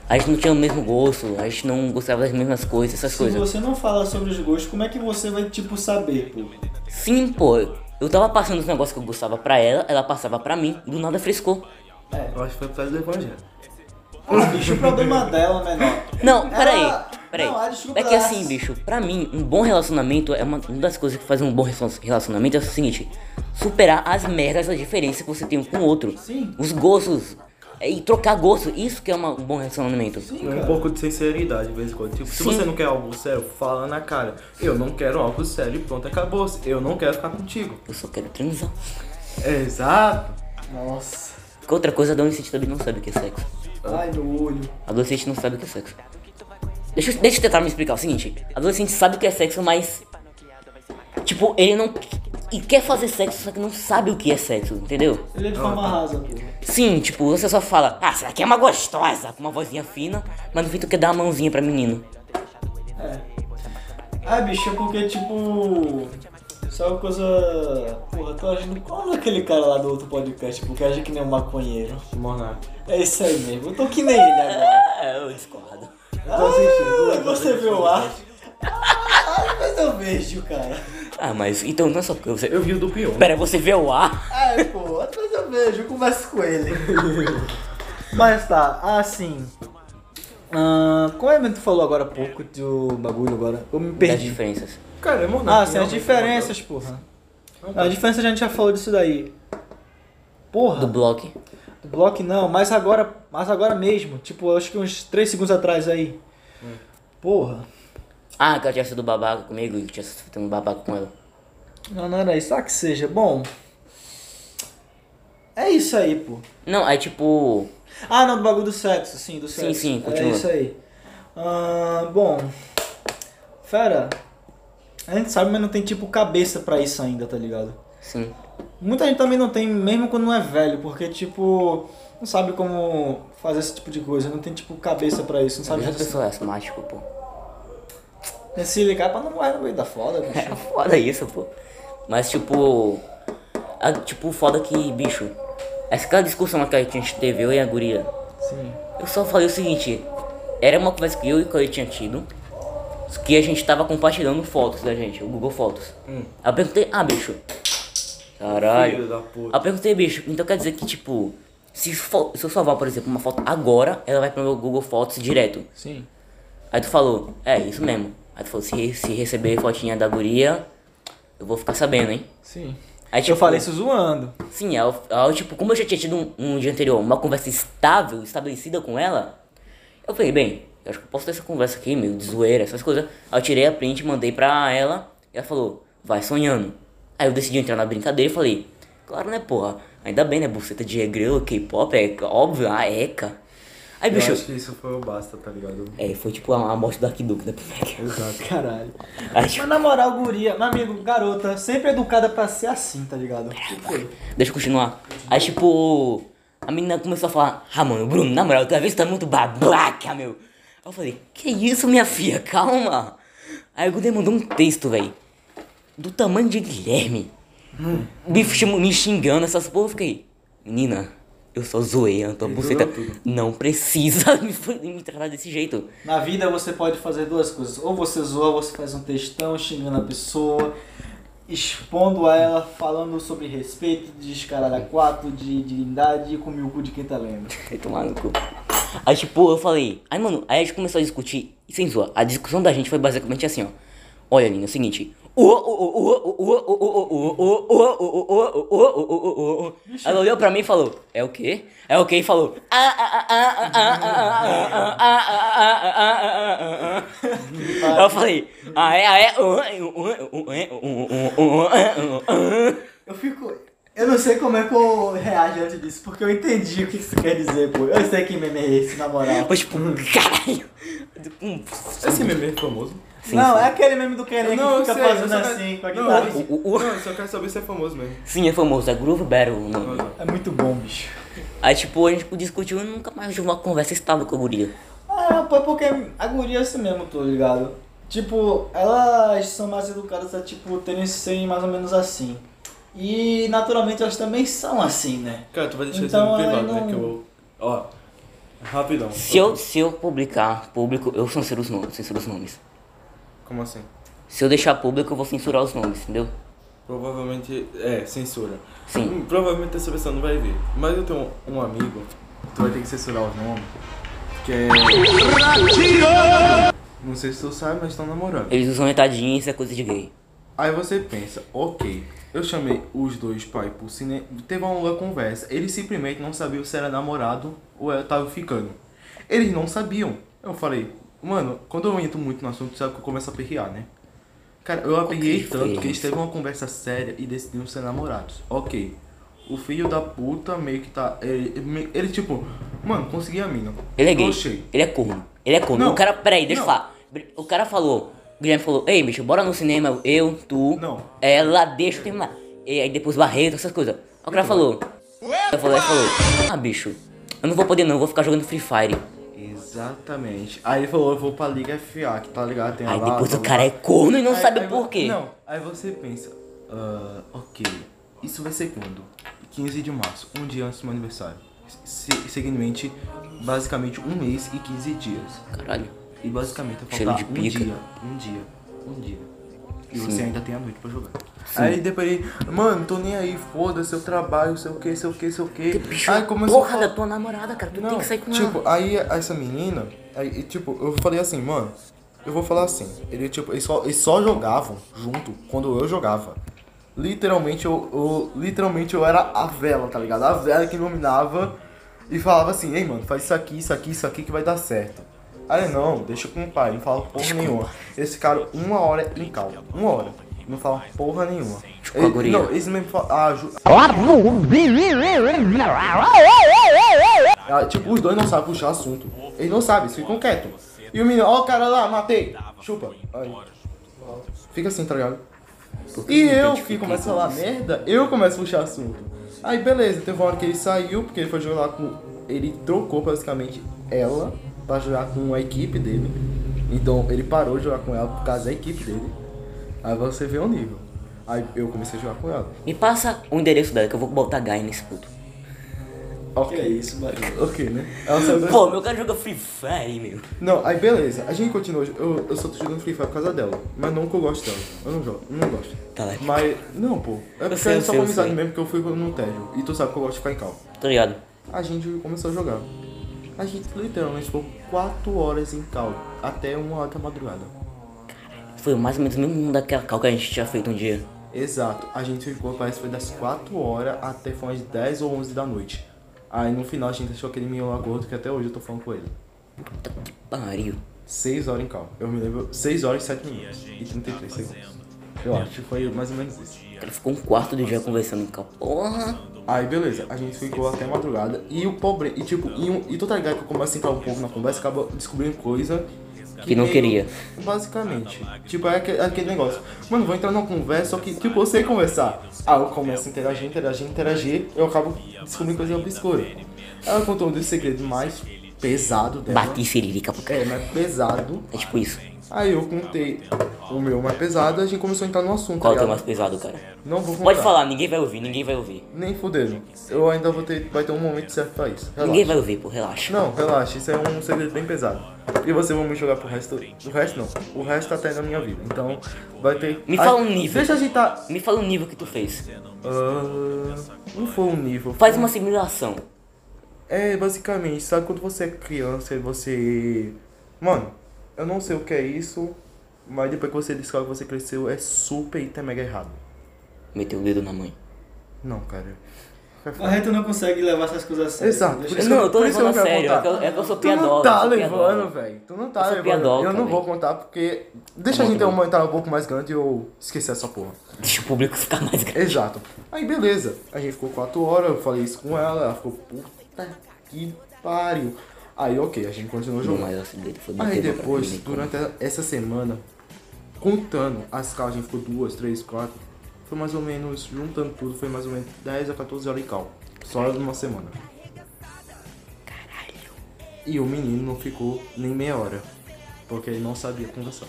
A gente não tinha o mesmo gosto, a gente não gostava das mesmas coisas, essas Se coisas. você não fala sobre os gostos, como é que você vai, tipo, saber, pô? Sim, pô. Eu tava passando os negócios que eu gostava pra ela, ela passava pra mim, do nada frescou. Eu acho que foi por causa do evangelho. Ah, bicho, o problema dela, menor. Não, peraí, Ela- peraí. Não, É que assim, bicho, pra mim, um bom relacionamento é uma, uma das coisas que faz um bom relacion- relacionamento é o seguinte: superar as merdas, as diferenças que você tem um com o outro. Sim. Os gostos. É, E trocar gosto, isso que é uma- um bom relacionamento. Sim, Um pouco de sinceridade de vez em quando. Tipo, se Sim. você não quer algo sério, fala na cara. Eu não quero algo sério e pronto, acabou. Eu não quero ficar contigo. Eu só quero transar. Exato. Nossa. Porque outra coisa, adolescente também não sabe o que é sexo. Ai, no olho. Adolescente não sabe o que é sexo. Deixa, deixa eu tentar me explicar o seguinte: adolescente sabe o que é sexo, mas. Tipo, ele não. E quer fazer sexo, só que não sabe o que é sexo, entendeu? Ele é de forma rasa, pô. Sim, tipo, você só fala, ah, será que é uma gostosa? Com uma vozinha fina, mas no fim tu quer dar uma mãozinha pra menino. Ah, bicho, é porque, tipo. Isso é uma coisa. Porra, tô agindo. Qual é aquele cara lá do outro podcast, porque age que nem um maconheiro? Monarca. É isso aí mesmo. Eu tô que nem ele agora. É, eu discordo. Ah, você viu o ar? Ah, mas eu vejo, cara. Ah, mas então não é só porque você. Eu vi o do Pion. Pera, você vê o ar? Ai, pô, mas eu vejo, eu converso com ele. Mas tá, assim. Ah, como é que tu falou agora há pouco do bagulho agora? Eu me Das perdi. diferenças. Cara, é monarca. Ah, sim, as diferenças, porra. A diferença a gente já falou disso daí. Porra, Do do, bloco. bloco não, mas agora, mas agora mesmo, tipo, acho que uns 3 segundos atrás aí. Porra. Ah, que ela tinha sido babaca comigo e que tinha sido um babaca com ela. Não, não era isso, ah, que seja. Bom. É isso aí, pô. Não, aí tipo. Ah, não, do bagulho do sexo, sim, do Sim, sexo. sim, É continua. isso aí. Ah, bom, fera, a gente sabe, mas não tem tipo cabeça pra isso ainda, tá ligado? Sim. Muita gente também não tem, mesmo quando não é velho, porque tipo, não sabe como fazer esse tipo de coisa, não tem tipo cabeça pra isso, não sabe Sabe a pessoa é asmático, pô. É se ligar pra não morrer no meio da foda, É bicho. foda isso, pô. Mas tipo. A, tipo, foda que, bicho. Essa aquela discussão que a gente teve, eu e a guria. Sim. Eu só falei o seguinte. Era uma conversa que eu e o Cauê tinha tido. Que a gente tava compartilhando fotos da gente, o Google Fotos. Aí eu perguntei, ah, bicho. Caralho. Filho da Aí puta. eu perguntei, bicho, então quer dizer que, tipo, se, se eu salvar, por exemplo, uma foto agora, ela vai pro meu Google Fotos direto. Sim. Aí tu falou, é, isso mesmo. Aí tu falou, se, se receber fotinha da guria, eu vou ficar sabendo, hein? Sim. Aí, Eu tipo, falei isso zoando. Sim, aí, eu- aí, eu, tipo, como eu já tinha tido um, um dia anterior uma conversa estável, estabelecida com ela, eu falei, bem, eu acho que eu posso ter essa conversa aqui, meio de zoeira, essas coisas. Aí eu tirei a print, mandei pra ela, e ela falou, vai sonhando. Aí eu decidi entrar na brincadeira e falei, claro, né, porra, ainda bem, né, buceta de regrelo, K-pop, é óbvio, a ECA. Aí, Eu bicho, acho que isso foi o basta, tá ligado? é, foi tipo a, a morte do Arquiduque da Primeira. Exato. Caralho. Aí, tipo, Mas na moral, guria, meu amigo, garota, sempre educada pra ser assim, tá ligado? Deixa eu continuar. Aí, tipo, a menina começou a falar: Ah, mano, Bruno, na moral, tua vez tá muito babaca, meu. Aí eu falei: Que isso, minha filha, calma. Aí o Gudê mandou um texto, velho. Do tamanho de Guilherme. Me, chamou- me xingando, essas porra. Eu fiquei: Menina, eu só zoei, a tua buceta não precisa me, me tratar desse jeito. Na vida você pode fazer duas coisas. Ou você zoa, ou você faz um textão xingando a pessoa, expondo a ela, falando sobre respeito, de escaralho a quatro, de divindade e comer o cu de quem tá lendo. Tomar no cu. Aí, tipo, eu falei. Aí, mano, aí a gente começou a discutir. E sem zoar, a discussão da gente foi basicamente assim, ó. Olha, Lina, é o seguinte. Ela olhou pra mim e falou: É o quê? É o quê? E falou: eu falei: Ah, é, ah, é. Eu fico. Eu não sei como é que eu reajo antes disso, porque eu entendi o que isso quer dizer, pô. Eu sei que meme é esse, na moral. Foi tipo, caralho. Esse meme é famoso. Sim, não, sim. é aquele meme do Kenan que Não, fica sei, fazendo quero- assim com a Não, guitarra. eu- O- o- Não, eu só quero saber se é famoso mesmo. Sim, é famoso, é Groove Battle. o nome. É muito bom, bicho. Aí, tipo, a gente discutiu e nunca mais tive uma conversa estável com a guria. Ah, pô, porque a guria é assim mesmo, tô ligado? Tipo, elas são mais educadas a, tipo, terem serem mais ou menos assim. E, naturalmente, elas também são assim, né? Cara, tu vai deixar Então, isso no privado, né? não- Que eu. Ó. Rapidão. Se eu, se eu publicar público, eu censuro os nomes, censuro os nomes. Como assim? Se eu deixar público, eu vou censurar os nomes, entendeu? Provavelmente. É, censura. Sim. Hum, Provavelmente essa versão não vai ver. Mas eu tenho um amigo, tu vai ter que censurar os nomes. Que é. Não sei se tu sabe, mas estão namorando. Eles usam retadinha e isso é coisa de gay. Aí você pensa, ok, eu chamei os dois pra ir pro cinema, teve uma longa conversa. Eles simplesmente não sabiam se era namorado ou eu tava ficando. Eles não sabiam. Eu falei, mano, quando eu entro muito no assunto, sabe que eu começo a perrear, né? Cara, eu aperrei foi tanto que eles teve uma conversa séria e decidiram ser namorados. Ok. O filho da puta meio que tá. Ele, ele, tipo, mano, consegui a mina. Ele é gay. Oxê. Ele é corno. Ele é corno. Não. O cara, peraí, deixa eu Não. falar. O cara falou, o Guilherme falou, ei, bicho, bora no cinema, eu, tu, Não. ela, deixa eu terminar. E aí depois Barreto, essas coisas. O cara falou, eu falei, ele falou, ah, bicho, eu não vou poder não, eu vou ficar jogando Free Fire. Exatamente. Aí ele falou, eu vou pra Liga FA, que tá ligado? Tem Aí lá, depois blá, o blá, cara é corno e não Aí- sabe aí por quê. Não, aí você pensa, ah, ok, isso vai ser quando? 15 de março, um dia antes do meu aniversário. Se, seguidamente, basicamente um mês e 15 dias. Caralho. E basicamente de um dia, um dia, um dia. E Sim. você ainda tem a noite pra jogar. Sim. Aí depois ele, mano, tô nem aí, foda-se, eu trabalho, sei o que, sei o que, sei o que. Bicho, Aí começou a porra falar- da tua namorada, cara, tu não, tem que sair com tipo, ela. aí essa menina, aí, tipo, eu falei assim, mano, eu vou falar assim, ele tipo, eles só, eles só jogavam junto quando eu jogava. Literalmente eu, eu- literalmente eu era a vela, tá ligado? A vela que iluminava e falava assim, ei mano, faz isso aqui, isso aqui, isso aqui que vai dar certo. Aí não, deixa com o pai, não fala porra nenhuma. Eles ficaram uma hora em cal, uma hora, não fala porra nenhuma. guria. não, eles mesmo falam, ah, ju- Ah, tipo, os dois não sabem puxar assunto. Eles não sabem, eles ficam quietos. E o menino, ó o cara lá, matei. Chupa. Aí. Fica assim, tá ligado? E eu que começo a falar merda, eu começo a puxar assunto. Aí beleza, teve uma hora que ele saiu, porque ele foi jogar com. Ele trocou basicamente ela pra jogar com a equipe dele. Então ele parou de jogar com ela por causa da equipe dele. Aí você vê o nível. Aí eu comecei a jogar com ela. Me passa o endereço dela que eu vou botar Guy nesse puto. Ok. Que é isso, mano. Ok, né? Ela saiu da Pô, meu cara joga Free Fire, meu. Não, aí beleza, a gente continua. Eu, eu só tô jogando Free Fire por causa dela. Mas não que eu gosto dela. Eu não jogo, eu não gosto. Tá lá. Mas. Não, pô. É porque sei, é eu só sei, eu amizade sei. mesmo que eu fui no tédio. E tu sabe que eu gosto de ficar em cal. Tô ligado. A gente começou a jogar. A gente literalmente ficou 4 horas em cal. Até uma hora da madrugada. Foi mais ou menos o mesmo daquela cal que a gente tinha feito um dia. Exato. A gente ficou, parece que foi das 4 horas até foi umas 10 ou 11 da noite. Aí no final a gente achou aquele menino lá gordo que até hoje eu tô falando com ele. Puta que pariu. 6 horas em cal. Eu me lembro. 6 horas e 7 minutos. E 33 segundos. Eu acho que foi mais ou menos isso. Cara ficou um quarto do dia conversando com a porra. Aí beleza, a gente ficou até madrugada. E o pobre. E tipo, e, um, e tu tá ligado que eu começo a entrar um pouco na conversa, acaba descobrindo coisa. Que não queria. Basicamente. Tipo, é aquele, aquele negócio. Mano, vou entrar numa conversa, só que, tipo, eu sei conversar. Aí eu começo a interagir, interagir, interagir. Eu acabo descobrindo coisa obscura. Ela contou um dos segredos mais pesados dela. Bati siririca pro cara. É, mais pesado. É tipo isso. Aí eu contei o meu mais pesado, a gente começou a entrar no assunto. Qual é o teu mais pesado, cara? Não vou contar. Pode falar, ninguém vai ouvir, ninguém vai ouvir. Nem fudendo. Eu ainda vou ter. Vai ter um momento certo pra isso. Relaxa. Ninguém vai ouvir, pô, relaxa. Não, relaxa, isso é um segredo bem pesado. E você vamos jogar pro resto. O resto não. O resto até na minha vida. Então vai ter. Me fala um nível. Deixa a gente tá. Me fala o nível que tu fez. Ah, não foi um nível. Faz uma simulação. É, basicamente, sabe quando você é criança e você. Mano, eu não sei o que é isso, mas depois que você descobre que você cresceu, é super hiper mega errado. Meteu o dedo na mãe. Não, cara. A gente não consegue levar essas coisas a sério. Exato. Deixa por isso Não, que eu tô levando a quero sério, é contar. que eu- é que eu sou Tu não tá levando, velho. Tu não tá Eu levando. piadoca, eu não vou contar porque. Deixa a gente ter tá um bom. comentário um pouco mais grande e eu esquecer essa porra. Deixa o público ficar mais grande. Exato. Aí beleza. A gente ficou 4 horas, eu falei isso com ela, ela ficou, puta que pariu. Aí ok, a gente continuou O jogando. segredo foi Aí depois, cara, durante essa semana, contando as calas, a gente ficou duas, três, quatro. Foi mais ou menos, juntando tudo, foi mais ou menos 10 a 14 horas de cal. Só numa semana. Caralho. E o menino não ficou nem meia hora. Porque ele não sabia conversar.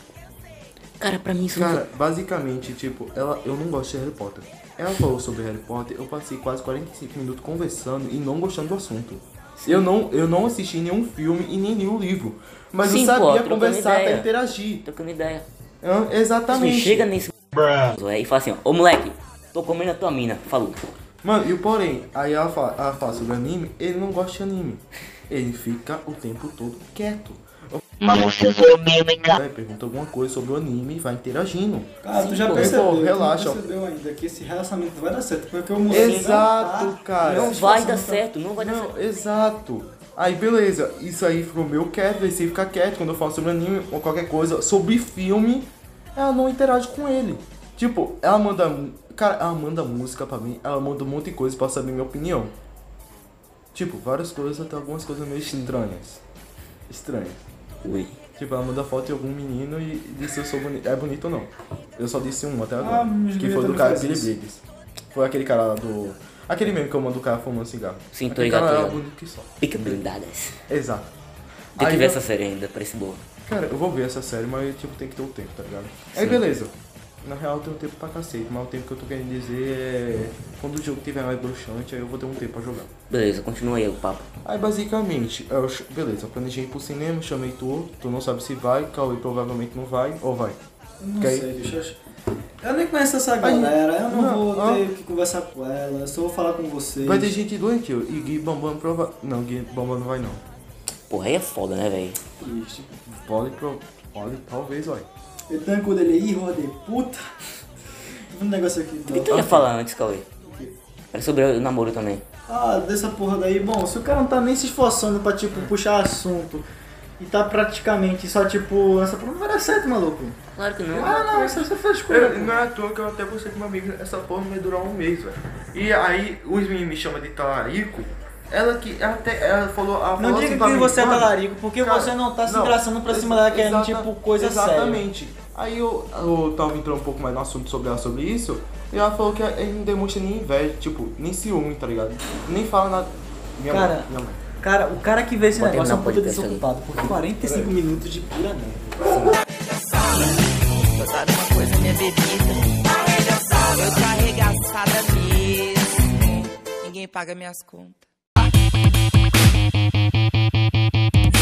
Cara, pra mim isso Cara, basicamente, tipo, ela, eu não gosto de Harry Potter. Ela falou sobre Harry Potter, eu passei quase 45 minutos conversando e não gostando do assunto. Eu não, eu não assisti nenhum filme e nem o livro. Mas Sim, eu sabia pô, conversar até interagir. não... Trocando ideia. Exatamente. Você chega nesse... E fala assim, ó, ô moleque, tô comendo a tua mina. Falou. Mano, e o porém, aí ela fala, ela fala sobre anime, ele não gosta de anime. Ele fica o tempo todo quieto. Mas você zoou mesmo, hein, cara? Vai, pergunta alguma coisa sobre o anime e vai interagindo. Cara, tu já pô, percebeu, pô, tu relaxa, não ó. percebeu ainda que esse relacionamento vai dar certo, porque o mocinho Exato, não tá, cara. Não vai dar certo, não vai dar Não, certo. exato. Aí beleza, isso aí ficou meio quieto, você fica quieto quando eu falo sobre anime ou qualquer coisa, sobre filme, ela não interage com ele. Tipo, ela manda. Cara, ela manda música pra mim, ela manda um monte de coisa pra saber minha opinião. Tipo, várias coisas, até algumas coisas meio estranhas. Estranhas. Ui. Tipo, ela manda foto de algum menino e disse se eu sou bonito. É bonito ou não. Eu só disse um até agora. Ah, que foi do cara Billy. Briggs. Foi aquele cara lá do. Aquele mesmo que eu mando o cara fumando cigarro. Sim, tô ligado, cara era ligado. bonito que só. Pica blindadas. Exato. Tem que Aí ver eu- essa série ainda, parece boa. Cara, eu vou ver essa série, mas tipo, tem que ter o tempo, tá ligado? Aí beleza. Na real eu tenho tempo pra cacete, mas o tempo que eu tô querendo dizer é. Quando o jogo tiver mais broxante, aí eu vou ter um tempo pra jogar. Beleza, continua aí o papo. Aí basicamente, eu, ch- beleza, eu planejei ir pro cinema, chamei tu, tu não sabe se vai, Cauê provavelmente não vai, ou vai. Não Ok? sei, bicho. eu acho- Eu nem conheço essa galera, eu não, não, vou ó. ter que conversar com ela, eu só vou falar com vocês. Vai ter gente doentio, e Gui Bambam prova. Não, Gui Bambam não vai não. Porra, aí é foda, né, velho? Triste. Pode, pro... pode, talvez, vai. Eu tenho quando ele aí, roda de puta. Um negócio aqui. O que tu ia falar antes, Cauê? Era sobre o namoro também. Ah, dessa porra daí. Bom, se o cara não tá nem se esforçando pra, tipo, puxar assunto e tá praticamente só, tipo, essa porra não vai dar certo, maluco. Claro que não. Ah, não, isso é só frescura. Eu, não é à toa que eu até gostei com meu amigo, essa porra não vai durar um mês, velho. E aí, os meninos me chamam de talarico. Ela que ela até ela falou. Ela Não diga assim que mim, você é "Mano, talarico, porque cara, você não tá se não, engraçando pra cima dela querendo, tipo, coisa séria. Exatamente. Aí eu, eu tava entrando um pouco mais no assunto sobre ela sobre isso. E ela falou que ele não demonstra nem inveja, tipo, nem ciúme, tá ligado? Nem fala nada. Minha Cara, mãe, minha mãe. Cara, o cara que vê esse Pode negócio é um puta desocupado, porque 45 minutos de pura merda. Botaram uma coisa na minha bebida. Eu tô arregaçada mesmo. Ninguém paga minhas contas.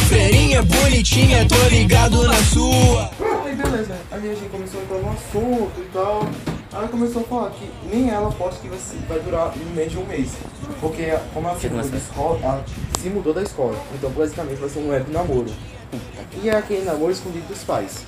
Feirinha bonitinha, tô ligado na sua. Aí beleza, a gente começou a entrar no assunto e tal. Ela começou a falar que nem ela posta que vai, vai durar em menos de um mês. Porque como ela se mudou na de escola, ela se mudou da escola. Então basicamente vai ser um web namoro. E é aquele namoro escondido dos pais.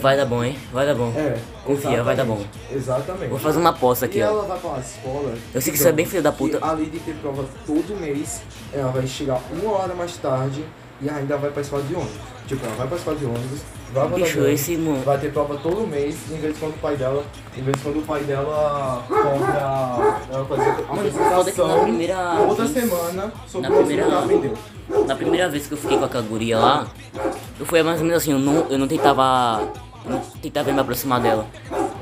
Vai dar bom, hein? Vai dar bom. É. Confia, vai dar bom. Exatamente. Vou fazer uma aposta E aqui, ó. ela vai pra uma escola. Eu sei que você é bem filho da puta. que além de ter prova todo mês, ela vai chegar uma hora mais tarde e ainda vai pra escola de ônibus. Tipo, ela vai pra escola de ônibus, vai pra Bicho, esse mano. Vai ter prova todo mês, em vez de quando o pai dela. Em vez de quando o pai dela cobra. Ela fazer a Mano, foda que na apresentação primeira outra vez- semana sobre na o que primeira- ela aprendeu. Na primeira vez que eu fiquei com aquela guria lá, eu fui mais ou menos assim, eu não, eu não tentava. Não tentava me aproximar dela.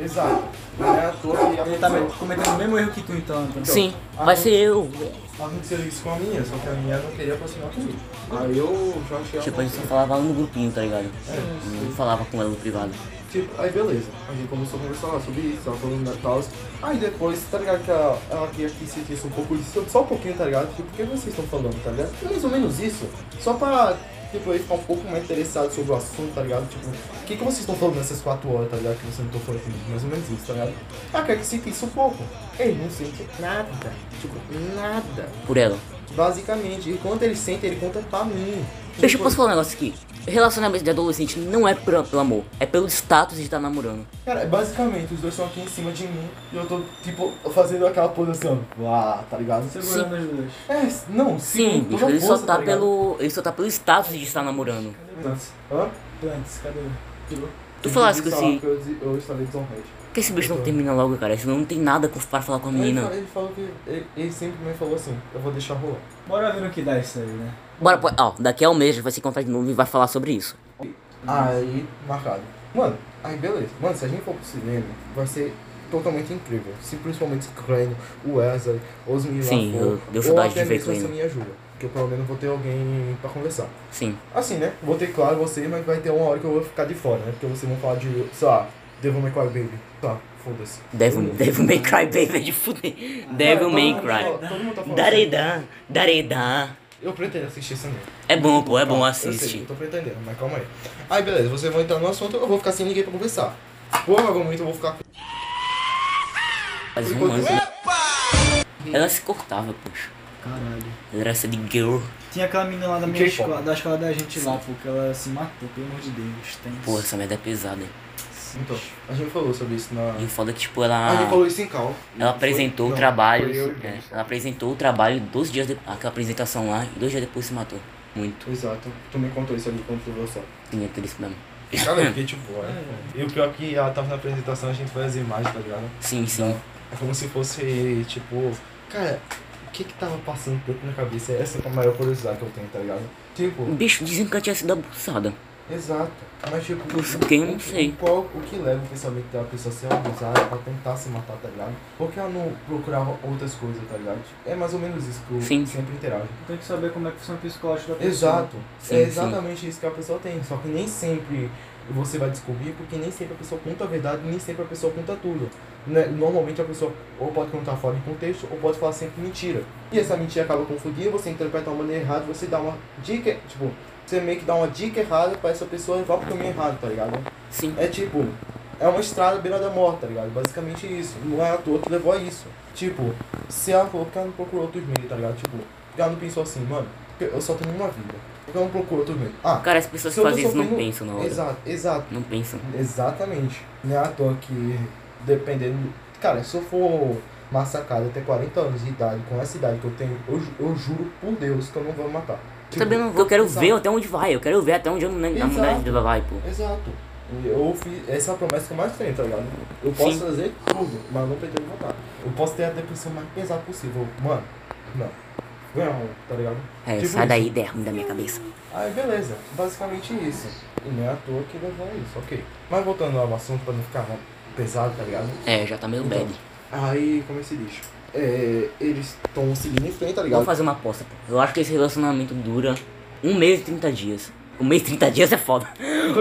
Exato. Não é à toa que Ele tá aconteceu. cometendo o mesmo erro que tu então. então. Sim, vai ser eu. Aconteceu isso com a minha, só que a minha não queria aproximar comigo. Aí eu já achei ela Tipo, a gente só falava no grupinho, tá ligado? Não falava com ela no privado. Tipo, aí beleza, a gente começou a conversar lá sobre isso, ela falando da tal. Aí depois, tá ligado que ela, ela queria que sentisse um pouco disso, só um pouquinho, tá ligado? Tipo, o que vocês estão falando, tá ligado? Mais ou menos isso, só pra, tipo, ele ficar um pouco mais interessado sobre o assunto, tá ligado? Tipo, o que, que vocês estão falando nessas quatro horas, tá ligado? Que você não estão falando comigo, mais ou menos isso, tá ligado? Ela quer que sentisse um pouco. Ele não sente nada, tipo, nada. Por ela. Basicamente, e quando ele sente, ele conta pra mim. Deixa eu posso falar um negócio aqui. Relacionamento de adolescente não é pelo, pelo amor, é pelo status de estar namorando. Cara, basicamente, os dois estão aqui em cima de mim e eu tô, tipo, fazendo aquela posição. Ah, tá ligado? Segurando as duas. É, não, Sim, sim, bicho, ele só força, tá ligado? pelo. Ele só tá pelo status de estar namorando. Plantes. Hã? Plantes, cadê? Tu falasse que Ele que eu, eu instalei desonrede. Por que esse bicho não termina logo, cara? Senão não tem nada pra falar com a Ele, menina. fa- ele falou que. Ele, ele sempre me falou assim: eu vou deixar rolar. Bora ver no que dá isso aí, né? Bora, pô, ó, daqui a um mês a gente vai se encontrar de novo e vai falar sobre isso. Aí, marcado. Mano, Aí beleza. Mano, se a gente for pro cinema, vai ser totalmente incrível. Se principalmente Crânio, o Wesley, os meninos Sim, lá eu- deu ou até de mesmo essa minha ajuda. Porque pelo menos vou ter alguém pra conversar. Sim. Assim, né? Vou ter, claro, você, mas vai ter uma hora que eu vou ficar de fora, né? Porque vocês vão falar de, sei lá, Devil May Cry Baby. Tá, foda-se. Devil, Devil May Cry Baby é de fuder. Devil todo May Cry. todo mundo Eu pretendo assistir esse anime. É bom, pô, é bom, Calma, Eu sei, eu tô pretendendo, mas calma aí. Aí beleza, vocês vão entrar no assunto, eu vou ficar sem ninguém pra conversar. Provavelmente eu vou ficar. Faz romance. né? Ela se cortava, poxa. Caralho. Ela era essa de girl. Tinha aquela menina lá da minha escola, da escola da gente lá, porque ela se matou, pelo amor de Deus. Tem Pô, essa merda é pesada. Então, a gente falou sobre isso na. E o foda é que, tipo, A gente ela. falou isso em cal. Ela apresentou Foi- o não, trabalho. eu e é, ela apresentou o trabalho dois dias depois. Aquela apresentação lá, e dois dias depois se matou. Muito. Exato. Tu me contou isso ali quando tu viu só. Sim, é triste mesmo. Cara, porque tipo, é. E o pior é que ela tava na apresentação, a gente faz as imagens, tá ligado? Sim, sim. É como se fosse, tipo. Cara, o que que tava passando tanto na cabeça? Essa é a maior curiosidade que eu tenho, tá ligado? Tipo, bicho dizem que ela tinha sido abusada. Exato. Mas tipo, Por quê? Eu não sei. Qual, o que leva o pensamento da pessoa a ser abusada pra tentar se matar, tá ligado? Porque ela não procurava outras coisas, tá ligado? É mais ou menos isso que eu Sim. sempre interajo. Tem que saber como é que funciona o psicológico da pessoa. Exato. Sim, é sim. exatamente isso que a pessoa tem. Só que nem sempre você vai descobrir, porque nem sempre a pessoa conta a verdade, nem sempre a pessoa conta tudo. Né? Normalmente a pessoa ou pode contar fora de contexto, ou pode falar sempre mentira. E essa mentira acaba confundindo, você interpreta de uma maneira errada, você dá uma dica, tipo, você meio que dá uma dica errada pra essa pessoa levar pro caminho errado, tá ligado? Sim. É tipo, é uma estrada beira da morte, tá ligado? Basicamente isso. Não é à toa que levou a isso. Tipo, se ela falou que ela não procurou outros meios, tá ligado? Tipo, ela não pensou assim, mano, eu só tenho uma vida. Que eu não procuro outros meios? Ah, Cara, as pessoas que fazem isso não pensam na hora. Exato, exato. Não pensam. Exatamente. Não é à toa que, dependendo. Cara, se eu for massacrado até 40 anos de idade, com essa idade que eu tenho, eu, eu juro por Deus que eu não vou me matar. Eu também não vou, eu quero exato. ver até onde vai. Eu quero ver até onde eu não, a mulher vai, pô. Exato. Eu fiz essa é a promessa que eu mais tenho, tá ligado? Eu posso Sim. fazer tudo, mas não pretendo matar. Eu posso ter a depressão mais pesada possível. Mano, não. Não, tá ligado? É, Tipo sai isso. daí, ruim da minha cabeça. Aí beleza, basicamente isso. E não é à toa que levou a isso, ok. Mas voltando ao assunto pra não ficar pesado, tá ligado? É, já tá meio Então, bad. Aí, como é que se diz? É, eles estão seguindo em frente, tá ligado? Vamos fazer uma aposta, pô. Eu acho que esse relacionamento dura um mês e 30 dias. Um mês e 30 dias é foda.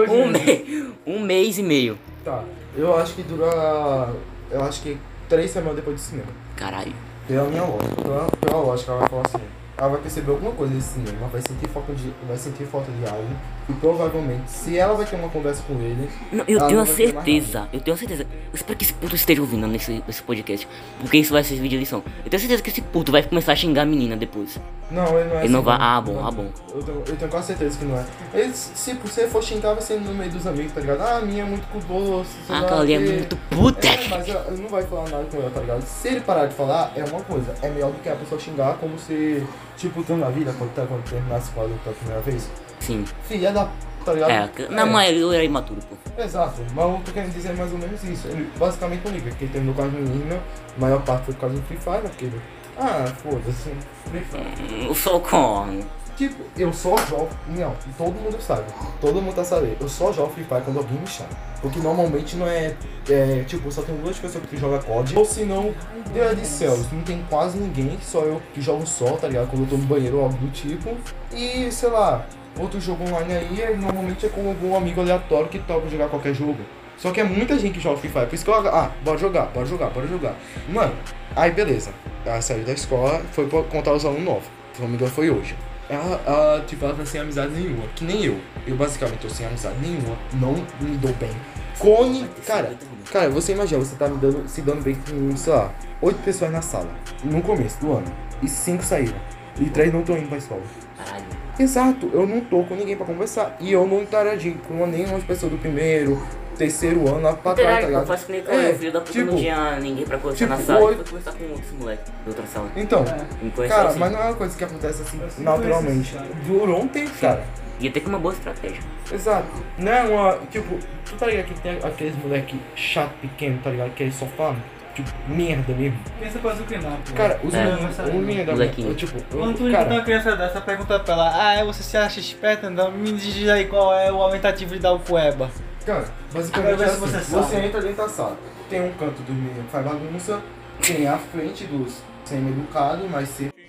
Um, mês, um mês e meio. Tá. Eu acho que dura. Eu acho que três semanas depois do cinema. Caralho. Pela minha lógica, pela, pela lógica, ela vai falar assim. Ela vai perceber alguma coisa desse cinema, vai sentir falta de, vai sentir falta de algo. E provavelmente, se ela vai ter uma conversa com ele. Não, eu ela tenho a certeza, eu tenho a certeza. Eu espero que esse puto esteja ouvindo nesse, nesse podcast. Porque isso vai servir de lição. Eu tenho certeza que esse puto vai começar a xingar a menina depois. Não, ele não é Ele não assim, vai- ah, bom, ah, bom. Eu tenho, eu tenho quase certeza que não é. Ele, se você for xingar, vai ser no meio dos amigos, tá ligado? Ah, a minha é muito cuboso. sei Ah, aquela ali é muito puta. É, mas eu- ele não vai falar nada com ela, tá ligado? Se ele parar de falar, é uma coisa. É melhor do que a pessoa xingar como se, tipo, tão na vida, quando, tá, quando terminar a escola pela primeira vez. Sim. Filha da. tá ligado? É, que- na maioria eu era imaturo, pô. Exato, mas eu tô querendo dizer mais ou menos isso. Ele basicamente não liga, porque ele terminou com as meninas, a maior parte foi por causa do Free Fire? Porque. Ah, foda-se, Free Fire. Eu sou corno. Tipo, eu só jogo. Não, todo mundo sabe. Todo mundo tá sabendo. Eu só jogo Free Fire quando alguém me chama. Porque normalmente não é. é tipo, só tem duas pessoas que jogam COD. Ou se não, Deus de céus, não tem quase ninguém, só eu que jogo só, tá ligado? Quando eu tô no banheiro ou algo do tipo. E sei lá, outro jogo online aí é, normalmente é com algum amigo aleatório que topa jogar qualquer jogo. Só que é muita gente que joga Free Fire. Por isso que eu. Ah, bora jogar, bora jogar, bora jogar. Mano, aí beleza. Ela saiu da escola, foi pra contar os alunos novos. Se não me engano, foi hoje. Ela, ela, tipo, ela tá sem amizade nenhuma. Que nem eu. Eu basicamente tô sem amizade nenhuma. Não me dou bem. Cone. Cara, cara, você imagina, você tá me dando, se dando bem com, sei lá, oito pessoas na sala. No começo do ano. E cinco saíram. E três não estão indo pra escola. Caralho. Exato, eu não tô com ninguém pra conversar. E eu não interagi com nenhuma pessoa do primeiro, terceiro ano lá pra trás, tá ligado? faz que nem com É, o filho da puta tipo, não tinha ninguém pra conversar tipo, na sala. foi conversar com outros moleques da outra sala. Então, conheceu cara, assim. mas não é uma coisa que acontece assim naturalmente. Durou um tempo, cara. Ia ter que uma boa estratégia. Exato. Não é uma. Tipo, tu tá ligado que tem aqueles moleque chato pequeno, tá ligado? Que eles só falam, tipo, merda mesmo. Pensa quase o que não, pô. Cara, os É. meninos, o menino da eu, tipo, Quando tu eu, encontra uma cara, criança dessa, pergunta pra ela, ah, você se acha esperta? Então me diz aí qual é o aumentativo de dar o fueba. Cara, basicamente Agora é assim, você você, entra dentro da sala. Tem um canto dos meninos que faz bagunça, tem a frente dos semi-educados, mas sempre.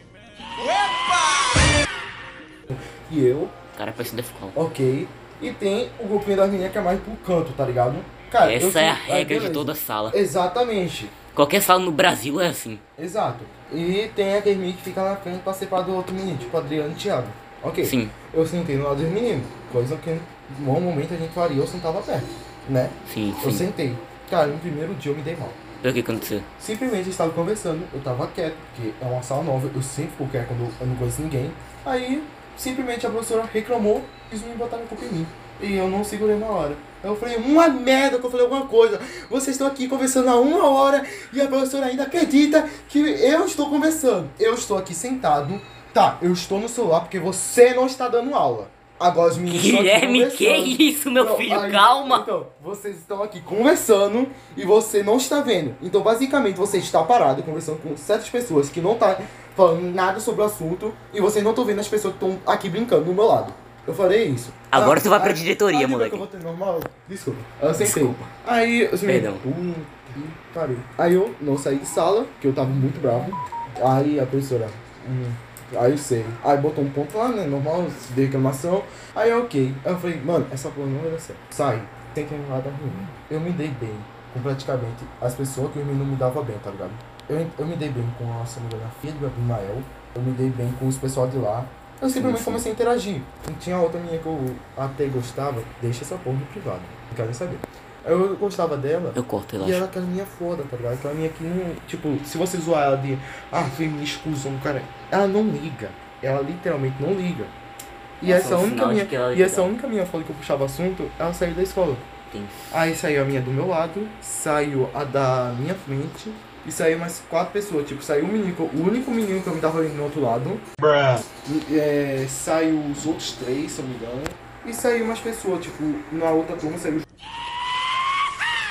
E eu, Cara, parece Defcon. ok. E tem o grupinho das meninas que é mais pro canto, tá ligado? Cara, eu Essa é a regra de beleza. toda sala. Exatamente. Qualquer sala no Brasil é assim. Exato. E tem aquele menino que fica na frente pra separar do outro menino, tipo Adriano e Thiago. Ok. Sim. Eu sentei no lado dos meninos, coisa que normalmente a gente faria, eu sentava perto, né? Sim, Eu sim. sentei. Cara, no primeiro dia eu me dei mal. O que aconteceu? Simplesmente eu estava conversando, eu tava quieto, porque é uma sala nova, eu sempre fico quieto quando eu não conheço ninguém. Aí, simplesmente a professora reclamou e eles me botaram a culpa em mim. E eu não segurei na hora. Eu falei, uma merda que eu falei alguma coisa. Vocês estão aqui conversando há uma hora e a professora ainda acredita que eu estou conversando. Eu estou aqui sentado. Tá, eu estou no celular porque você não está dando aula. Agora os meninos Guilherme, que isso, meu Não, filho? aí- Calma. Então, vocês estão aqui conversando e você não está vendo. Então, basicamente, você está parado conversando com certas pessoas que não tá falando nada sobre o assunto e vocês não estão vendo as pessoas que estão aqui brincando do meu lado. Eu falei isso. Agora Ah, tu vai pra diretoria, moleque. que Eu vou ter normal? Desculpa. Eu sentei. Desculpa. Aí, meninos, Perdão. "Hum, ih, parei. Aí eu não saí de sala, que eu tava muito bravo. Aí a professora, hum, aí eu sei. Aí botou um ponto lá, né? Normal, de reclamação. Aí ok. Aí eu falei, mano, essa porra não vai dar certo. Sai, tem que ir lá da ruim. Eu me dei bem com praticamente as pessoas que o menino me dava bem, tá ligado? Eu, eu me dei bem com a Samira, a filha do Abimael. Eu me dei bem com os pessoal de lá. Eu simplesmente sim. comecei a interagir. E tinha outra menina que eu até gostava. Deixa essa porra no privado. Não quero nem saber. Eu gostava dela. Eu corto, E relaxa. ela é aquela minha foda, tá ligado? Aquela minha que não. Tipo, se você zoar ela de. Ah, feminista cuzão, cara. Ela não liga. Ela literalmente não liga. E Nossa, essa única minha. ela E essa única minha foda que eu puxava assunto, ela saiu da escola. Tem. Aí saiu a minha do meu lado, saiu a da minha frente. E saiu mais quatro pessoas. Tipo, saiu o menino, o único menino que eu me tava vendo do outro lado. É, saiu os outros três, se eu não me engano. E saiu mais pessoas, tipo, na outra turma saiu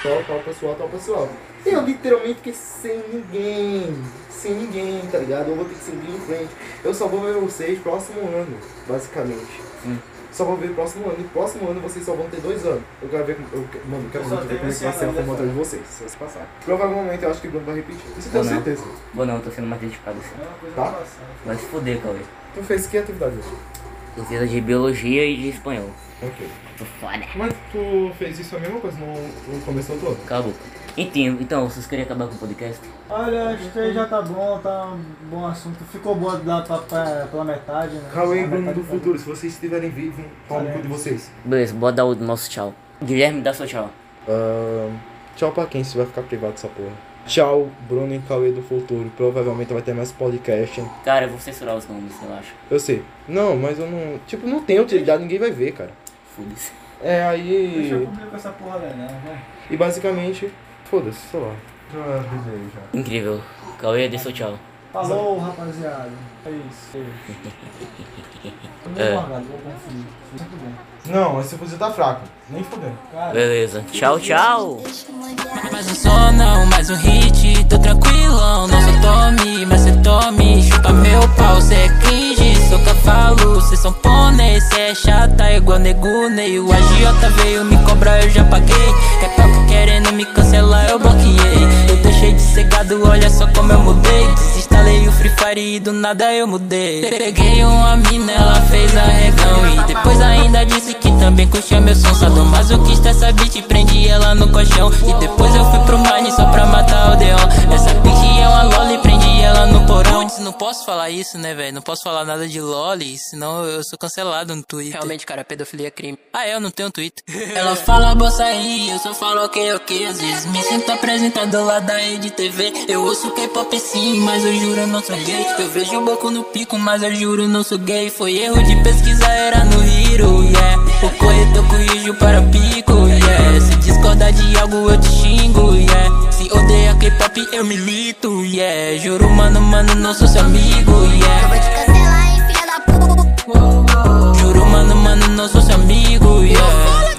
tal, tal pessoal, tal pessoal. E eu literalmente fiquei sem ninguém. Sem ninguém, tá ligado? Eu vou ter que seguir em frente. Eu só vou ver vocês próximo ano, basicamente. Sim. Só vou ver próximo ano. E próximo ano vocês só vão ter dois anos. Eu quero ver como. Eu, que- mano, eu quero muito ver como é que vai ser a ano, formatura de vocês, se vocês passarem. Provavelmente eu acho que o Bruno vai repetir. Isso eu tenho Ou não. certeza. Vou não, eu tô sendo mais dedicado assim. É Tá? Vai se foder, Cauê. Tu fez que atividade hoje? Eu fiz a de biologia e de espanhol. Ok. Tô foda. Mas tu fez isso a mesma coisa no, no começo do ano? Cala a boca. Enfim, então, vocês queriam acabar com o podcast? Olha, acho que já tá bom, tá um bom assunto. Ficou boa da, pra, pra, pela metade, né? Cauê e Bruno do tá- futuro, se vocês estiverem vivos, no cu de vocês. Beleza, bora dar o nosso tchau. Guilherme, dá seu tchau. Ahn, tchau pra quem, se vai ficar privado essa porra. Tchau, Bruno e Cauê do futuro. Provavelmente vai ter mais podcast. Cara, eu vou censurar os nomes, relaxa. Eu sei. Não, mas eu não. Tipo, não tem utilidade, ninguém vai ver, cara. Foda-se. É, Deixa eu aí. cumprir com essa porra né? né? E basicamente, foda-se, sei lá. Incrível. Cauê, dê seu tchau. Falou, rapaziada. É isso. É. Tô meio É. morgado, vou confundir. Muito bem. Não, esse fuzil tá fraco. Nem fudendo. Cara, Beleza. Tchau, tchau. Mais um som não, mais um hit, tô tranquilão Não sou Tommy, mas cê tome Chupa meu pau, cê é cringe, sou cavalo. Cê são pônei, cê é chata igual nego Ney O agiota veio me cobrar, eu já paguei. É papo querendo me cancelar, eu bloqueei. Eu deixei de ser gado, olha só como eu mudei. Desinstalei o Free Fire e do nada eu mudei. Peguei uma mina, ela fez arregão E depois ainda disse que também curtia meu som Sadomasoquista, essa bitch, prendi ela no colchão. E depois eu fui pro Mine só pra matar o Deon Essa bitch é uma loli, prendi ela no porão não posso falar isso, né, velho? Não posso falar nada de loli, senão eu sou cancelado no Twitter. Realmente, cara, pedofilia é crime. Ah, eu não tenho Twitter. Ela fala bolsa aí, eu só falo ok, ok Às vezes me sinto apresentador lá da rede TV Eu ouço K-pop sim, mas eu juro eu não sou gay. Eu vejo o boco no pico, mas eu juro não sou gay. Foi erro de pesquisa, era no Hiro, yeah. O corretor corrigiu para pico, yeah. Se discordar de algo eu te xingo, yeah. Se odeia K-pop eu milito, yeah. Juro, mano, mano, não sou seu amigo, yeah. Juro, mano, mano, não sou seu amigo, yeah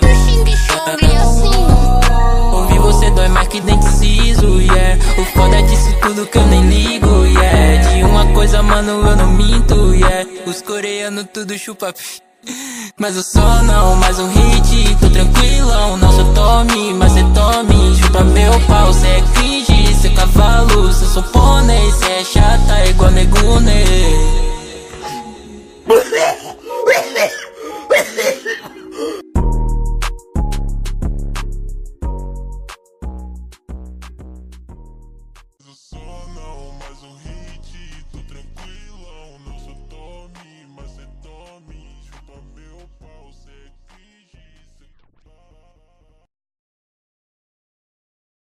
Ouvir você dói mais que dente siso, yeah. O foda disso tudo que eu nem ligo, yeah. De uma coisa, mano, eu não minto, yeah. Os coreanos tudo chupa Mas eu sou não, mais um hit, tô tranquilão Não sou tome, mas cê tome Chupa meu pau, cê é cringe cavalo, cê supone Cê é chata é igual negune